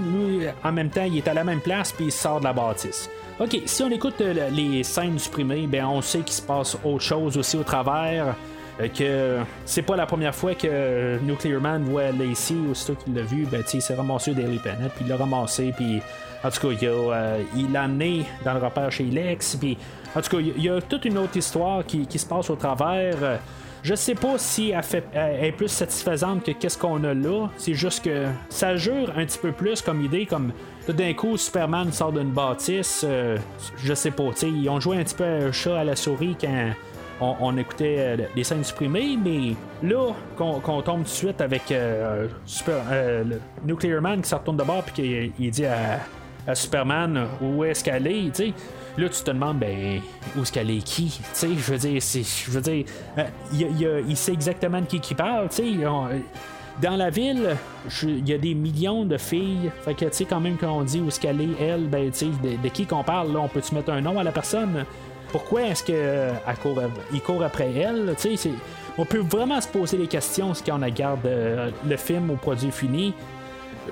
en même temps, il est à la même place, puis il sort de la bâtisse. Ok, si on écoute euh, les scènes supprimées, ben on sait qu'il se passe autre chose aussi au travers. Euh, que c'est pas la première fois que Nuclear Man voit Lacey, aussitôt qu'il l'a vu, ben, il s'est ramassé au Daily Planet, puis il l'a ramassé, puis en tout cas, il euh, il l'a amené dans le repère chez Lex, puis en tout cas, il y a toute une autre histoire qui, qui se passe au travers. Je sais pas si elle, fait, elle est plus satisfaisante que qu'est-ce qu'on a là. C'est juste que ça jure un petit peu plus comme idée, comme tout d'un coup Superman sort d'une bâtisse. euh, je sais pas, ils ont joué un petit peu un chat à la souris quand on, écoutait euh, les scènes supprimées, mais là, qu'on tombe tout de suite avec euh, Super- euh, le Nuclear Man qui se retourne de bord puis qu'il il dit à, Superman où est-ce qu'elle est, tu. Là, tu te demandes, ben, où est-ce qu'elle est qui? Tu sais, je veux dire, je veux dire, euh, il sait exactement de qui qui parle, tu sais. Dans la ville, il y a des millions de filles. Fait que, tu sais, quand même, quand on dit où est-ce qu'elle est, elle, ben, tu sais, de, qui qu'on parle, là, on peut-tu mettre un nom à la personne? Pourquoi est-ce elle court, après elle? Tu sais, on peut vraiment se poser des questions si on regarde euh, le film au produit fini.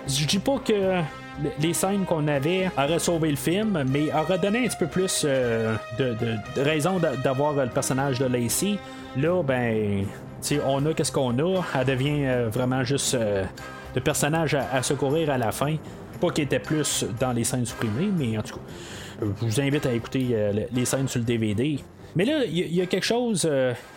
Je dis pas que les scènes qu'on avait auraient sauvé le film, mais auraient donné un petit peu plus euh, de, de- raison d'a- d'avoir le personnage de Lacey. Là, ben, on a qu'est-ce qu'on a. Elle devient euh, vraiment juste euh, le personnage à, secourir à la fin. Pas qu'il était plus dans les scènes supprimées, mais en tout cas, je vous invite à écouter le- les scènes sur le DVD. Mais là, il y, a- quelque chose.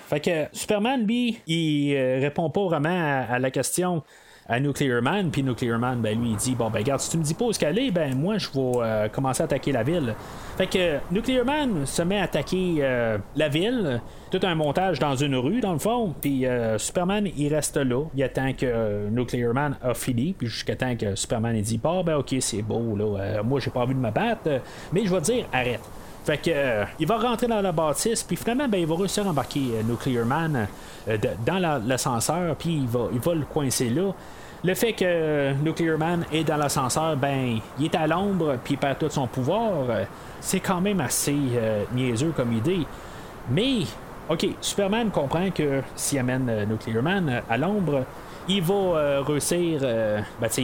fait que Superman, lui, il répond pas vraiment à la question à Nuclear Man, puis Nuclear Man, ben, lui, il dit Bon, ben, regarde, si tu me dis pas où qu'elle est, ben, moi, je vais euh, commencer à attaquer la ville. Fait que Nuclear Man se met à attaquer euh, la ville, tout un montage dans une rue, dans le fond, puis euh, Superman, il reste là, il attend que Nuclear Man a fini, puis jusqu'à temps que Superman, il dit Bon, ben, ok, c'est beau, là, moi, j'ai pas envie de me battre, mais je vais dire Arrête. Fait que il va rentrer dans la bâtisse, puis finalement, ben, il va réussir à embarquer Nuclear Man dans l'ascenseur, puis il va, il va le coincer là. Le fait que Nuclear Man est dans l'ascenseur, ben, il est à l'ombre puis il perd tout son pouvoir. C'est quand même assez euh, niaiseux comme idée. Mais, ok, Superman comprend que s'il amène euh, Nuclear Man à l'ombre, il va euh, réussir. ben, tu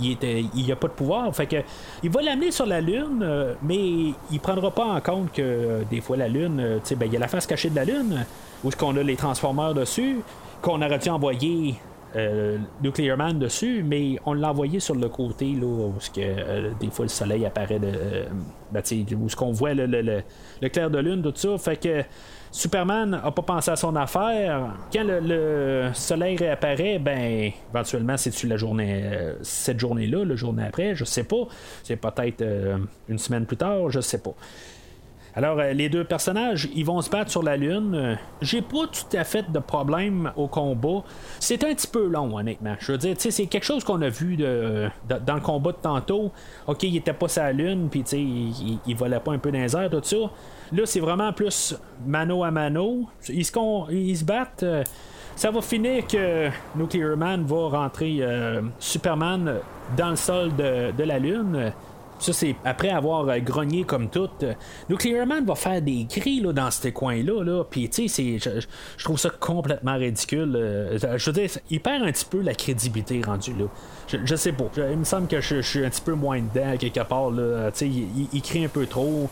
il, il, a pas de pouvoir. Fait que, il va l'amener sur la Lune, mais il prendra pas en compte que des fois la Lune, tu sais, ben, il y a la face cachée de la Lune, où qu'on a les transformeurs dessus, qu'on aurait dû envoyer euh, Nuclear Man dessus, mais on l'a envoyé sur le côté là, où que, euh, des fois le soleil apparaît de, euh, ben, où ce qu'on voit le, le, clair de lune, tout ça. Fait que Superman a pas pensé à son affaire. Quand le, soleil réapparaît, ben éventuellement c'est la journée cette journée-là, la journée après, je sais pas. C'est peut-être une semaine plus tard, je sais pas. Alors, euh, les deux personnages, ils vont se battre sur la Lune. Euh, j'ai pas tout à fait de problème au combat. C'est un petit peu long, honnêtement. Je veux dire, c'est quelque chose qu'on a vu de, dans le combat de tantôt. Ok, il était pas sur la Lune, puis il, il volait pas un peu dans les airs, tout ça. Là, c'est vraiment plus mano à mano. Ils se, battent. Euh, ça va finir que Nuclear Man va rentrer Superman dans le sol de la Lune. Ça, c'est après avoir euh, grogné comme tout. Nuclear Man va faire des cris là, dans ces coins-là. Là, Puis, tu sais, je, trouve ça complètement ridicule. Euh, je veux dire, il perd un petit peu la crédibilité rendue là. Je, sais pas. il me semble que je, suis un petit peu moins dedans, quelque part. Là. Sais, il, il, crie un peu trop.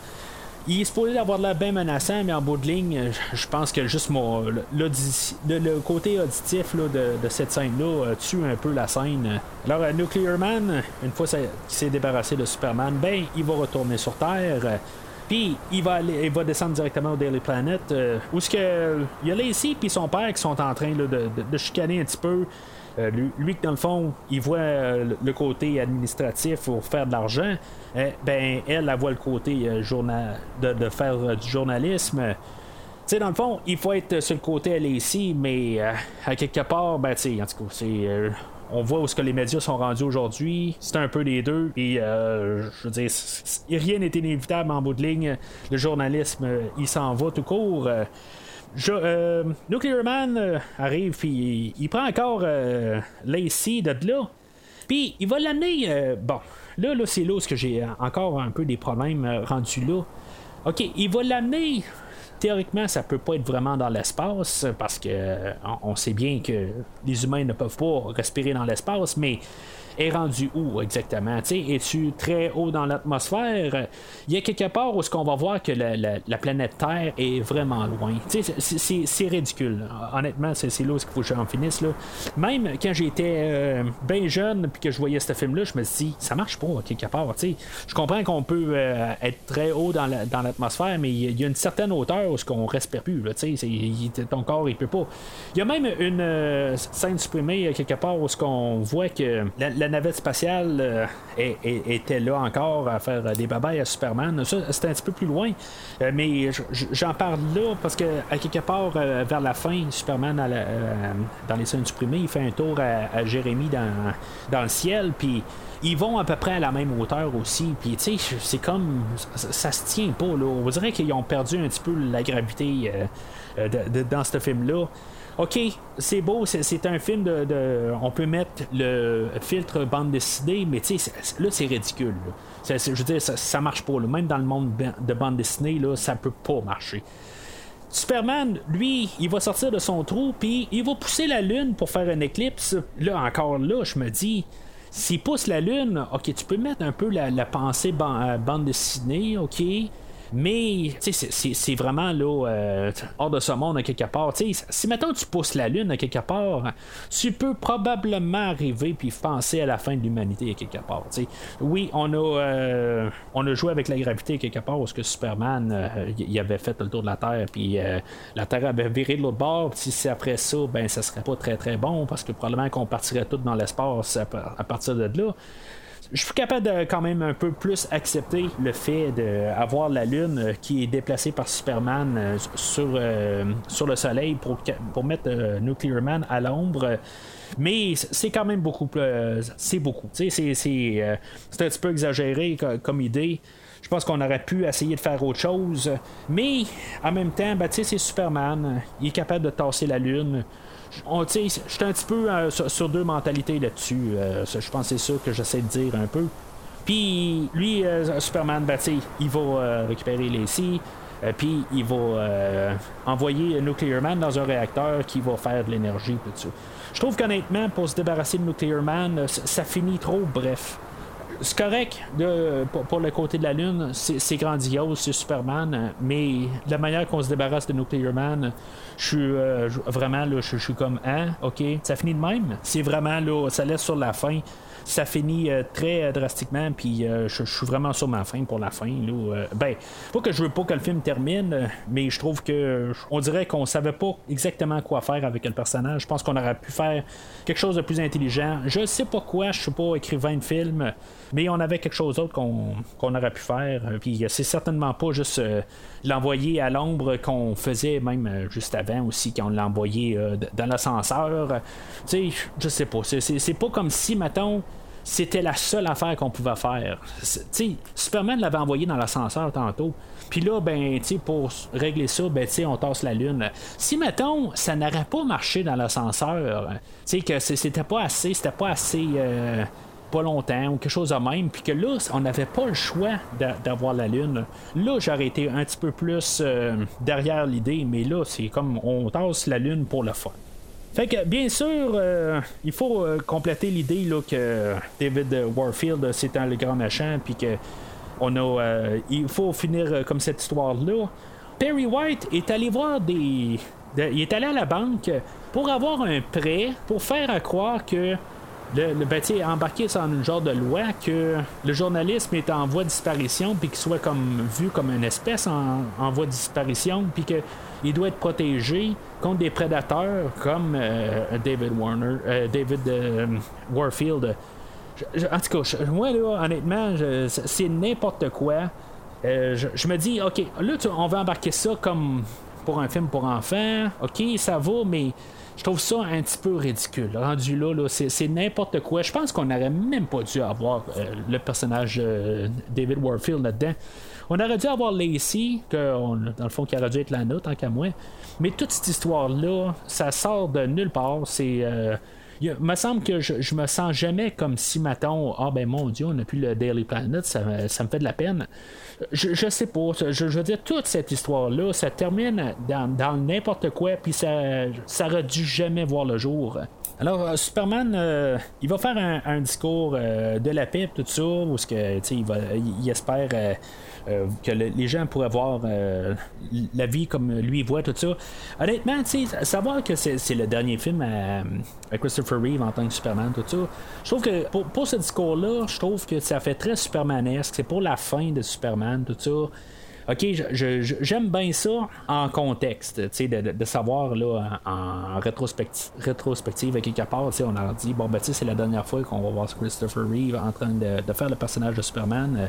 Il est supposé avoir l'air bien menaçant, mais en bout de ligne, je pense que juste mon, le, côté auditif de, cette scène-là euh, tue un peu la scène. Alors, euh, Nuclear Man, une fois qu'il s'est débarrassé de Superman, ben, il va retourner sur Terre. Puis il va aller, il va descendre directement au Daily Planet. Euh, où ce que il y a Lacey puis son père qui sont en train de, chicaner un petit peu. Euh, lui, dans le fond, il voit euh, le côté administratif pour faire de l'argent. Euh, ben, elle, elle voit le côté journal, de, faire du journalisme. Tu sais, dans le fond, il faut être sur le côté LAC, mais à quelque part, ben, tu sais, en tout cas, on voit où ce que les médias sont rendus aujourd'hui. C'est un peu les deux. Et je veux dire, rien n'est inévitable en bout de ligne. Le journalisme, il s'en va tout court. Euh, Nuclear Man euh, arrive, puis il, prend encore euh, Lacey de là. Puis il va l'amener. bon, là, là c'est là où j'ai encore un peu des problèmes rendus là. Ok, il va l'amener. Théoriquement, ça peut pas être vraiment dans l'espace parce que on sait bien que les humains ne peuvent pas respirer dans l'espace, mais est rendu où exactement? Es-tu très haut dans l'atmosphère? Il y a quelque part où est-ce qu'on va voir que la, planète Terre est vraiment loin. C'est ridicule. Honnêtement, c'est là où il faut que j'en finisse. Là. Même quand j'étais euh, bien jeune puis que je voyais ce film-là, je me suis dit, ça marche pas quelque part. Je comprends qu'on peut euh, être très haut dans l'atmosphère, mais il y a une certaine hauteur où ce qu'on respire plus. Là, ton corps, il peut pas. Il y a même une euh, scène supprimée quelque part où ce qu'on voit que la, la navette spatiale euh, était là encore à faire des babayes à Superman. Ça, c'était un petit peu plus loin. Euh, mais j'en parle là parce que, à quelque part, euh, vers la fin, Superman, dans les scènes supprimées, il fait un tour à, Jérémy dans, le ciel. Puis ils vont à peu près à la même hauteur aussi. Puis, tu sais, c'est comme. Ça, se tient pas, là. On dirait qu'ils ont perdu un petit peu la gravité dans ce film-là. OK, c'est beau, c'est un film de, On peut mettre le filtre bande dessinée, mais tu sais, là, c'est ridicule. je veux dire, ça, marche pas. Même dans le monde de bande dessinée, là, ça peut pas marcher. Superman, lui, il va sortir de son trou, puis il va pousser la Lune pour faire une éclipse. Là, encore là, je me dis, s'il pousse la Lune, ok, tu peux mettre un peu la, pensée euh, bande dessinée, ok. Mais c'est- vraiment là, euh, hors de ce monde à quelque part. Si maintenant tu pousses la Lune à quelque part, tu peux probablement arriver puis penser à la fin de l'humanité à quelque part. Oui, on a, euh, on a joué avec la gravité à quelque part parce que Superman euh, il avait fait le tour de la Terre puis la Terre avait viré de l'autre bord. Si c'est après ça, ben ça serait pas très très bon parce que probablement qu'on partirait tout dans l'espace à partir de là je suis capable de quand même un peu plus accepter le fait d'avoir la Lune euh, qui est déplacée par Superman euh, sur, euh, sur le Soleil pour, pour mettre Nuclear Man à l'ombre. Mais c'est quand même beaucoup plus. c'est beaucoup. C'est, c'est, c'est un petit peu exagéré co- comme idée. Je pense qu'on aurait pu essayer de faire autre chose. Mais en même temps, ben, c'est Superman. Il est capable de tasser la Lune. Je suis un petit peu euh, sur, deux mentalités là-dessus. Euh, je pense que c'est ça que j'essaie de dire un peu. Puis lui, euh, Superman, ben, il va euh, récupérer les scies. puis il va envoyer Nuclear Man dans un réacteur qui va faire de l'énergie. Je trouve qu'honnêtement, pour se débarrasser de Nuclear Man, ça finit trop bref. C'est correct pour, le côté de la Lune, c'est grandiose, c'est Superman, mais la manière qu'on se débarrasse de Nuclear Man, je suis euh, vraiment là, je suis comme hein, ok, ça finit de même? C'est vraiment là, ça laisse sur la fin. Ça finit euh, très euh, drastiquement, puis je, suis vraiment sur ma fin pour la fin. Là, ben, pas que je veux pas que le film termine, mais je trouve que on dirait qu'on savait pas exactement quoi faire avec le personnage. Je pense qu'on aurait pu faire quelque chose de plus intelligent. Je sais pas quoi, je suis pas écrivain de film, mais on avait quelque chose d'autre qu'on aurait pu faire. Puis euh, c'est certainement pas juste euh, l'envoyer à l'ombre qu'on faisait même euh, juste avant aussi, quand on l'a envoyé dans l'ascenseur. Tu sais, je sais pas. C'est- pas comme si, mettons, c'était la seule affaire qu'on pouvait faire. C'est- Tu sais, Superman l'avait envoyé dans l'ascenseur tantôt. Puis là, ben, tu sais, pour régler ça, ben, tu sais, on tasse la lune. Si, mettons, ça n'aurait pas marché dans l'ascenseur, que c'était pas assez, c'était pas assez. Pas longtemps ou quelque chose de même, puis que là, on n'avait pas le choix d'a- d'avoir la Lune. Là, j'aurais été un petit peu plus euh, derrière l'idée, mais là, c'est comme on tasse la Lune pour le fun. Fait que, bien sûr, euh, il faut euh, compléter l'idée que David Warfield, c'est un le grand méchant, puis que on a, il faut finir comme cette histoire-là. Perry White est allé voir des. de- il est allé à la banque pour avoir un prêt pour faire à croire que le, le ben, embarqué dans une genre de loi que le journalisme est en voie de disparition puis qu'il soit comme vu comme une espèce en, voie de disparition puis que il doit être protégé contre des prédateurs comme euh, David Warner, euh, David euh, Warfield. Je- je- en tout cas, moi là, honnêtement, c'est n'importe quoi. Je, me dis, ok, là, on va embarquer ça comme pour un film pour enfants. Ok, ça va, mais je trouve ça un petit peu ridicule. Rendu là, là c'est, n'importe quoi. Je pense qu'on n'aurait même pas dû avoir euh, le personnage euh, David Warfield là-dedans. On aurait dû avoir Lacey, que dans le fond, qui aurait dû être la nôtre, tant qu'à moi. Mais toute cette histoire-là, ça sort de nulle part. C'est. euh, il me semble que je, je me sens jamais comme si, mettons, ah ben mon Dieu, on n'a plus le Daily Planet, ça, ça me fait de la peine. Je, je sais pas, je, je veux dire, toute cette histoire-là, ça termine dans, dans n'importe quoi, puis ça, ça aurait dû jamais voir le jour. Alors, euh, Superman, euh, il va faire un, discours euh, de la paix, tout ça, où ce que, il, va, il, espère euh, que le- les gens pourraient voir euh, la vie comme lui voit, tout ça. Honnêtement, savoir que c'est, le dernier film à, Christopher Reeve en tant que Superman, tout ça, je trouve que pour, pour ce discours-là, je trouve que ça fait très Supermanesque. C'est pour la fin de Superman, tout ça. OK, j'aime bien ça en contexte, de, de- de savoir là, en, rétrospective, rétrospective à quelque part, on a dit, bon, ben, c'est la dernière fois qu'on va voir Christopher Reeve en train de, de faire le personnage de Superman. Euh,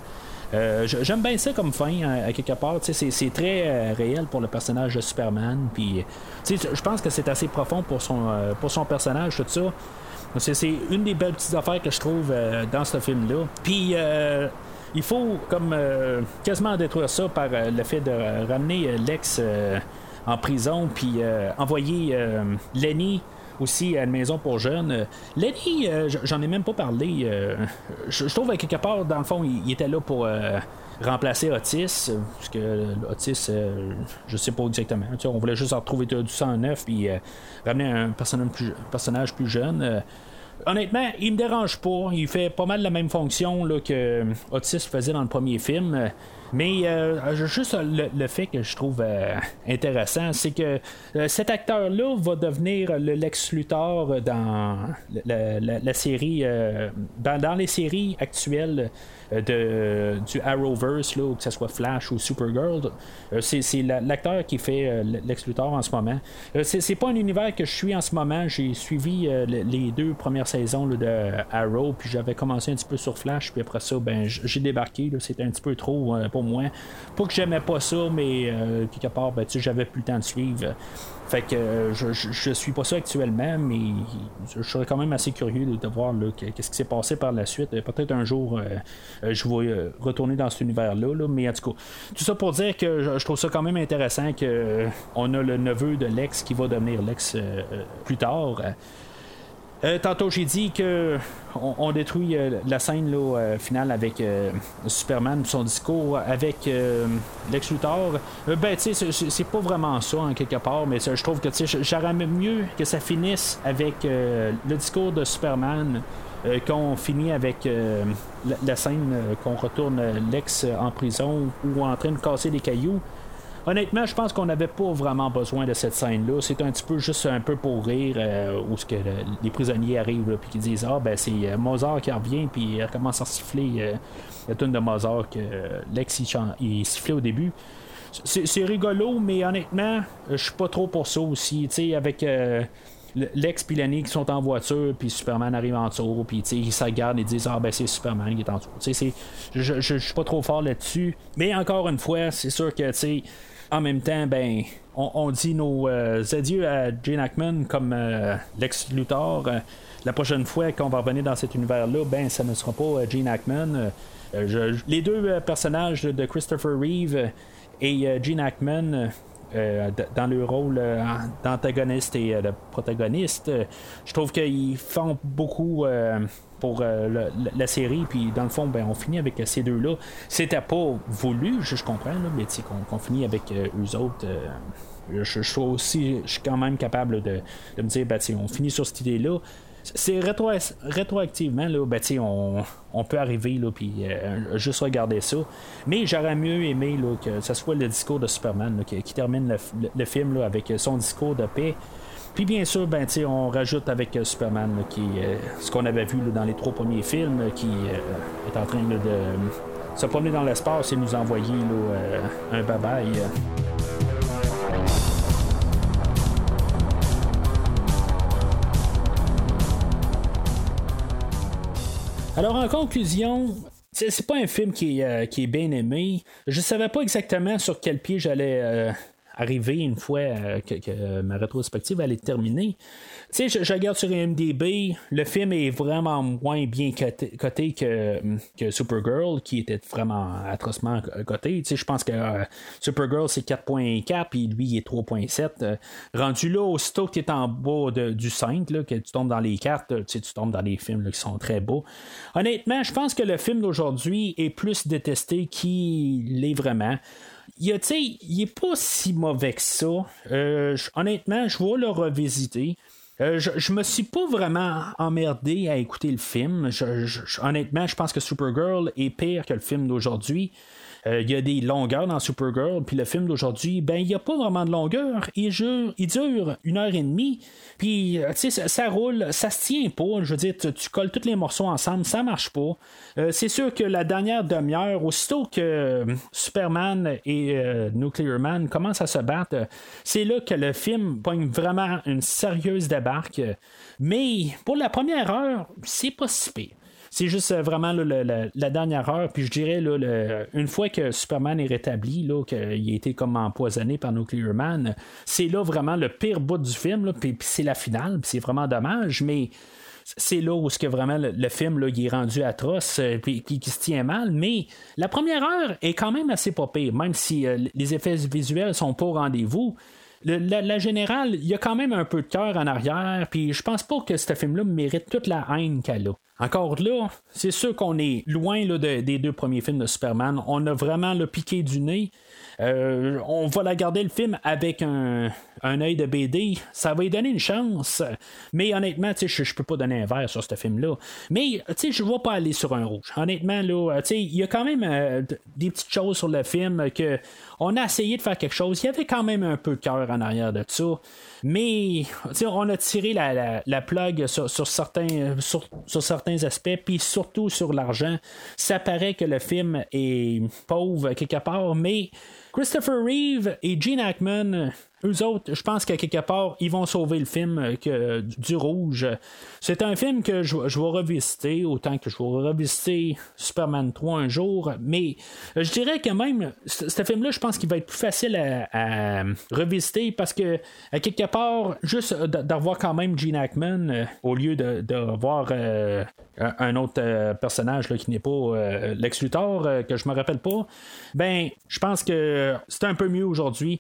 euh, j'aime bien ça comme fin, à, quelque part, c'est, très euh, réel pour le personnage de Superman, je pense que c'est assez profond pour son, euh, pour son personnage, tout ça. C'est, une des belles petites affaires que je trouve dans ce film-là. Puis, il faut comme quasiment détruire ça par le fait de ramener Lex en prison, puis envoyer Lenny aussi à une maison pour jeunes. Euh, Lenny, euh, j'en ai même pas parlé. euh, je, trouve à quelque part, dans le fond, il, était là pour remplacer Otis, parce que Otis, je sais pas exactement. Tu on voulait juste en retrouver du sang neuf, puis ramener un personnage plus, jeune. Honnêtement, il me dérange pas. Il fait pas mal la même fonction que Otis faisait dans le premier film. Euh, Mais euh, juste le, le, fait que je trouve euh, intéressant, c'est que euh, cet acteur-là va devenir le Lex Luthor dans la, série, dans, les séries actuelles de, du Arrowverse, là, que ce soit Flash ou Supergirl. c'est l'acteur qui fait Lex Luthor en ce moment. c'est pas un univers que je suis en ce moment. J'ai suivi les deux premières saisons de Arrow, puis j'avais commencé un petit peu sur Flash, puis après ça, ben, j'ai débarqué. C'était un petit peu trop pour moi. Pas que j'aimais pas ça, mais euh, quelque part, ben, j'avais plus le temps de suivre. Fait que euh, je, suis pas ça actuellement, mais je serais quand même assez curieux de, voir qu'est-ce qui s'est passé par la suite. Peut-être un jour, euh, je vais retourner dans cet univers-là, mais en tout cas, tout ça pour dire que je, trouve ça quand même intéressant qu'on a le neveu de Lex qui va devenir Lex plus tard. Euh, tantôt, j'ai dit que on, détruit euh, la scène euh, finale avec Superman, son discours avec Lex Luthor. ben, tu sais, c'est pas vraiment ça, en quelque part, mais je trouve que j'aurais mieux que ça finisse avec le discours de Superman. qu'on finit avec la, la, scène qu'on retourne Lex en prison ou en train de casser des cailloux honnêtement, je pense qu'on n'avait pas vraiment besoin de cette scène-là. C'est un petit peu juste un peu pour rire, euh, où ce que les prisonniers arrivent et qui disent Ah, ben c'est euh, Mozart qui revient, puis il recommence à siffler euh, la tune de Mozart que Lex il, sifflait au début. C'est rigolo, mais honnêtement, je suis pas trop pour ça aussi. Tu sais, avec. Lex et Lenny qui sont en voiture, puis Superman arrive en dessous, puis ils se regardent et disent Ah, ben c'est Superman qui est en dessous. Je, je, suis pas trop fort là-dessus. Mais encore une fois, c'est sûr que, tu sais, en même temps, ben, on, dit nos euh, adieux à Jane Ackman comme euh, Lex Luthor. Euh, la prochaine fois qu'on va revenir dans cet univers-là, ben, ça ne sera pas Gene Hackman. les deux personnages de Christopher Reeve et Gene Hackman. dans le rôle d'antagoniste et de protagoniste, je trouve qu'ils font beaucoup pour euh, la série. Puis dans le fond, ben, on finit avec ces deux-là. C'était pas voulu, je, comprends, là, mais qu'on finit avec euh, eux autres. Euh, je, suis aussi, je suis quand même capable de, me dire, ben, on finit sur cette idée-là. C'est rétro rétroactivement, là, ben, on, on peut arriver, là, puis juste regarder ça. Mais j'aurais mieux aimé que ce soit le discours de Superman qui, termine le, le film là, avec son discours de paix. Puis bien sûr, ben, on rajoute avec euh, Superman, qui euh, ce qu'on avait vu dans les trois premiers films, qui euh, est en train de se promener dans l'espace et nous envoyer un bye-bye. Alors en conclusion, c'est pas un film qui est, qui est, bien aimé. Je savais pas exactement sur quel pied j'allais arriver une fois euh, que, ma rétrospective allait être terminée. Tu sais, je, regarde sur IMDb, le film est vraiment moins bien coté, que, que, Supergirl, qui était vraiment atrocement coté. Tu sais, je pense que euh, Supergirl, c'est 4.4, puis lui, il est 3.7. Euh, rendu là, aussitôt que tu es en bas du 5, là, que tu tombes dans les cartes, tu, sais, tu tombes dans les films qui sont très beaux. Honnêtement, je pense que le film d'aujourd'hui est plus détesté qu'il l'est vraiment il, il est pas si mauvais que ça. Euh, honnêtement, je vais le revisiter. Euh, je, je, me suis pas vraiment emmerdé à écouter le film. honnêtement, je pense que Supergirl est pire que le film d'aujourd'hui. Euh, il y a des longueurs dans Supergirl, puis le film d'aujourd'hui, ben il n'y a pas vraiment de longueur. Il, il dure une heure et demie, puis euh, ça, roule, ça se tient pas. Je veux dire, tu, colles tous les morceaux ensemble, ça marche pas. Euh, c'est sûr que la dernière demi-heure, aussitôt que Superman et Nuclear Man commencent à se battre, c'est là que le film pogne vraiment une sérieuse débarque. Mais pour la première heure, c'est pas si pire. C'est juste euh, vraiment la, dernière heure. Puis je dirais, une fois que Superman est rétabli, qu'il a été comme empoisonné par Nuclear Man, c'est là vraiment le pire bout du film. puis, c'est la finale. C'est vraiment dommage. Mais c'est là où vraiment le, film là, est rendu atroce euh, puis qui, se tient mal mais la première heure est quand même assez pas même si euh, les effets visuels sont pas au rendez-vous la, générale, il y a quand même un peu de cœur en arrière, puis je pense pas que ce film-là mérite toute la haine qu'elle a. encore là, c'est sûr qu'on est loin des deux premiers films de Superman. On a vraiment le piqué du nez. Euh, on va la garder le film avec un, un œil de BD. Ça va lui donner une chance. Mais honnêtement, je, je peux pas donner un verre sur ce film-là. Mais je ne vais pas aller sur un rouge. Honnêtement, là, il y a quand même euh, des petites choses sur le film que on a essayé de faire quelque chose. Il y avait quand même un peu de cœur en arrière de ça. Mais on a tiré la, la, la plug sur, sur certains, sur, sur certains aspects, puis surtout sur l'argent. Ça paraît que le film est pauvre quelque part, mais Christopher Reeve et Gene Hackman, eux autres, je pense qu'à quelque part, ils vont sauver le film euh, que, du rouge. C'est un film que je, je vais revisiter, autant que je vais revisiter Superman 3 un jour, mais je dirais que même, ce film-là, je pense qu'il va être plus facile à, à revisiter parce que, à quelque part, juste d'avoir quand même Gene Hackman, euh, au lieu de, voir euh, un autre euh, personnage là, qui n'est pas euh, Lex Luthor, euh, que je me rappelle pas, ben, je pense que c'est un peu mieux aujourd'hui.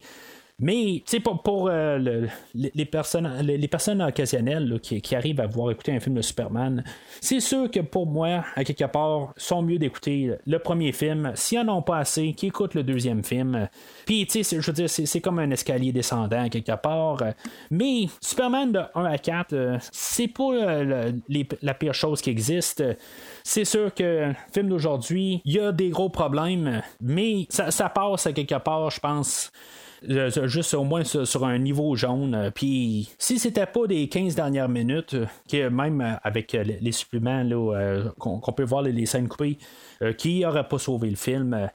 Mais, pour, euh, le- les, personnes, les, personnes occasionnelles qui, qui arrivent à voir écouter un film de Superman, c'est sûr que pour moi, à quelque part, sont mieux d'écouter le premier film. S'ils en ont pas assez, qui écoutent le deuxième film. Puis, tu sais, je veux dire, c'est, comme un escalier descendant, à quelque part. Mais Superman de 1 à 4, euh, c'est pas euh, la pire chose qui existe. C'est sûr que le film d'aujourd'hui, il y a des gros problèmes, mais ça passe à quelque part, je pense. Euh, juste au moins sur, un niveau jaune. Euh, Puis si c'était pas des 15 dernières minutes, euh, que même avec les, suppléments qu'on, peut voir les, scènes coupées, qui n'aurait pas sauvé le film.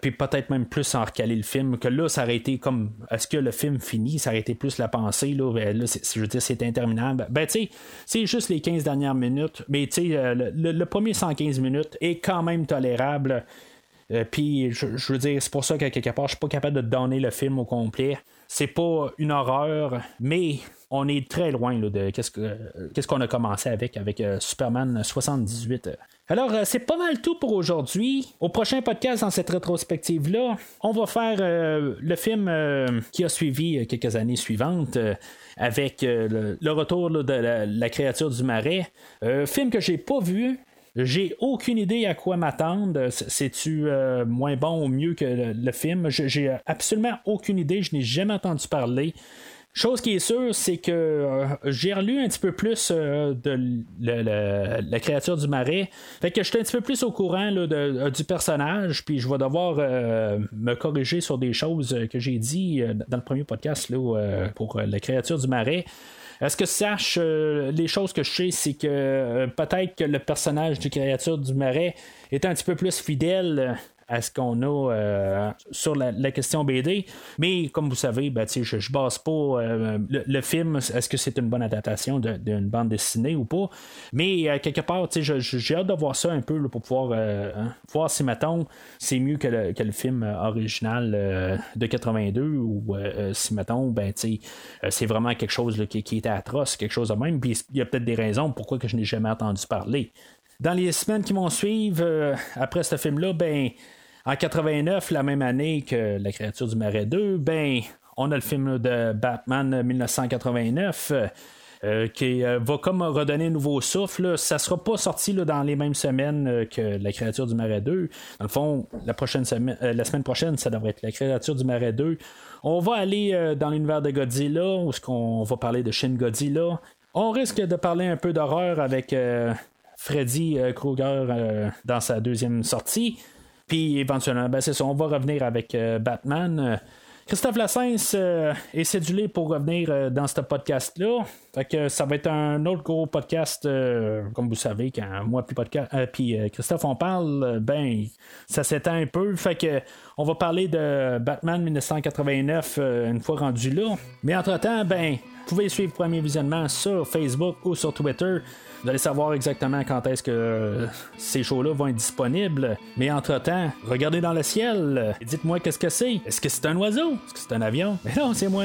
puis peut-être même plus en recaler le film, que là, ça aurait été comme est-ce que le film finit, ça aurait été plus la pensée, là, je veux dire, c'est interminable. Ben, tu sais, c'est juste les 15 dernières minutes, mais tu sais, le, le- le premier 115 minutes est quand même tolérable. Euh, Puis, je, veux dire, c'est pour ça qu'à quelque part, je suis pas capable de donner le film au complet. C'est pas une horreur, mais on est très loin de qu'est-ce, que, qu'on a commencé avec, avec euh, Superman 78. Alors, euh, c'est pas mal tout pour aujourd'hui. Au prochain podcast, dans cette rétrospective-là, on va faire le film qui a suivi quelques années suivantes. avec le, retour de la, la créature du marais. Film que j'ai pas vu, j'ai aucune idée à quoi m'attendre. C'est-tu euh, moins bon ou mieux que le, film? J'ai- absolument aucune idée. Je n'ai jamais entendu parler. Chose qui est sûre, c'est que euh, j'ai relu un petit peu plus euh, de la créature du marais. Fait que j'étais un petit peu plus au courant du personnage, puis je vais devoir me corriger sur des choses que j'ai dit dans le premier podcast pour la créature du marais. Est-ce que sache euh, les choses que je sais, c'est que euh, peut-être que le personnage du créature du marais est un petit peu plus fidèle euh, à ce qu'on a euh, sur la, question BD. Mais comme vous savez, ben, je ne base pas euh, le, le film, est-ce que c'est une bonne adaptation d'une bande dessinée ou pas? Mais euh, quelque part, j'ai hâte de voir ça un peu pour pouvoir hein, voir si, mettons, c'est mieux que le, que le film original de 82 ou si, mettons, ben, c'est vraiment quelque chose qui, qui était atroce, quelque chose de même. Puis il y a peut-être des raisons pourquoi que je n'ai jamais entendu parler. Dans les semaines qui vont suivre, euh, après ce film-là, ben, en 89, la même année que La créature du marais 2, ben, on a le film de Batman 1989. euh, euh, qui va comme redonner un nouveau souffle. là. Ça sera pas sorti là, dans les mêmes semaines que La créature du marais 2. Dans le fond, la, prochaine semaine, la semaine prochaine, ça devrait être La créature du marais 2. On va aller dans l'univers de Godzilla, où qu'on va parler de Shin Godzilla. On risque de parler un peu d'horreur avec Freddy euh, Krueger euh, dans sa deuxième sortie. Puis éventuellement, ben, c'est ça, on va revenir avec euh, Batman. Christophe Lassens est cédulé pour revenir dans ce podcast-là. Fait que ça va être un autre gros podcast, comme vous savez, quand moi puis podcast, puis Christophe on parle, ben ça s'étend un peu. Fait que on va parler de Batman 1989 euh, une fois rendu là. Mais entre-temps, ben, vous pouvez suivre Premier Visionnement sur Facebook ou sur Twitter. Vous allez savoir exactement quand est-ce que euh, ces shows-là vont être disponibles. Mais entre-temps, regardez dans le ciel et dites-moi qu'est-ce que c'est. Est-ce que c'est un oiseau? Est-ce que c'est un avion? Mais non, c'est moi.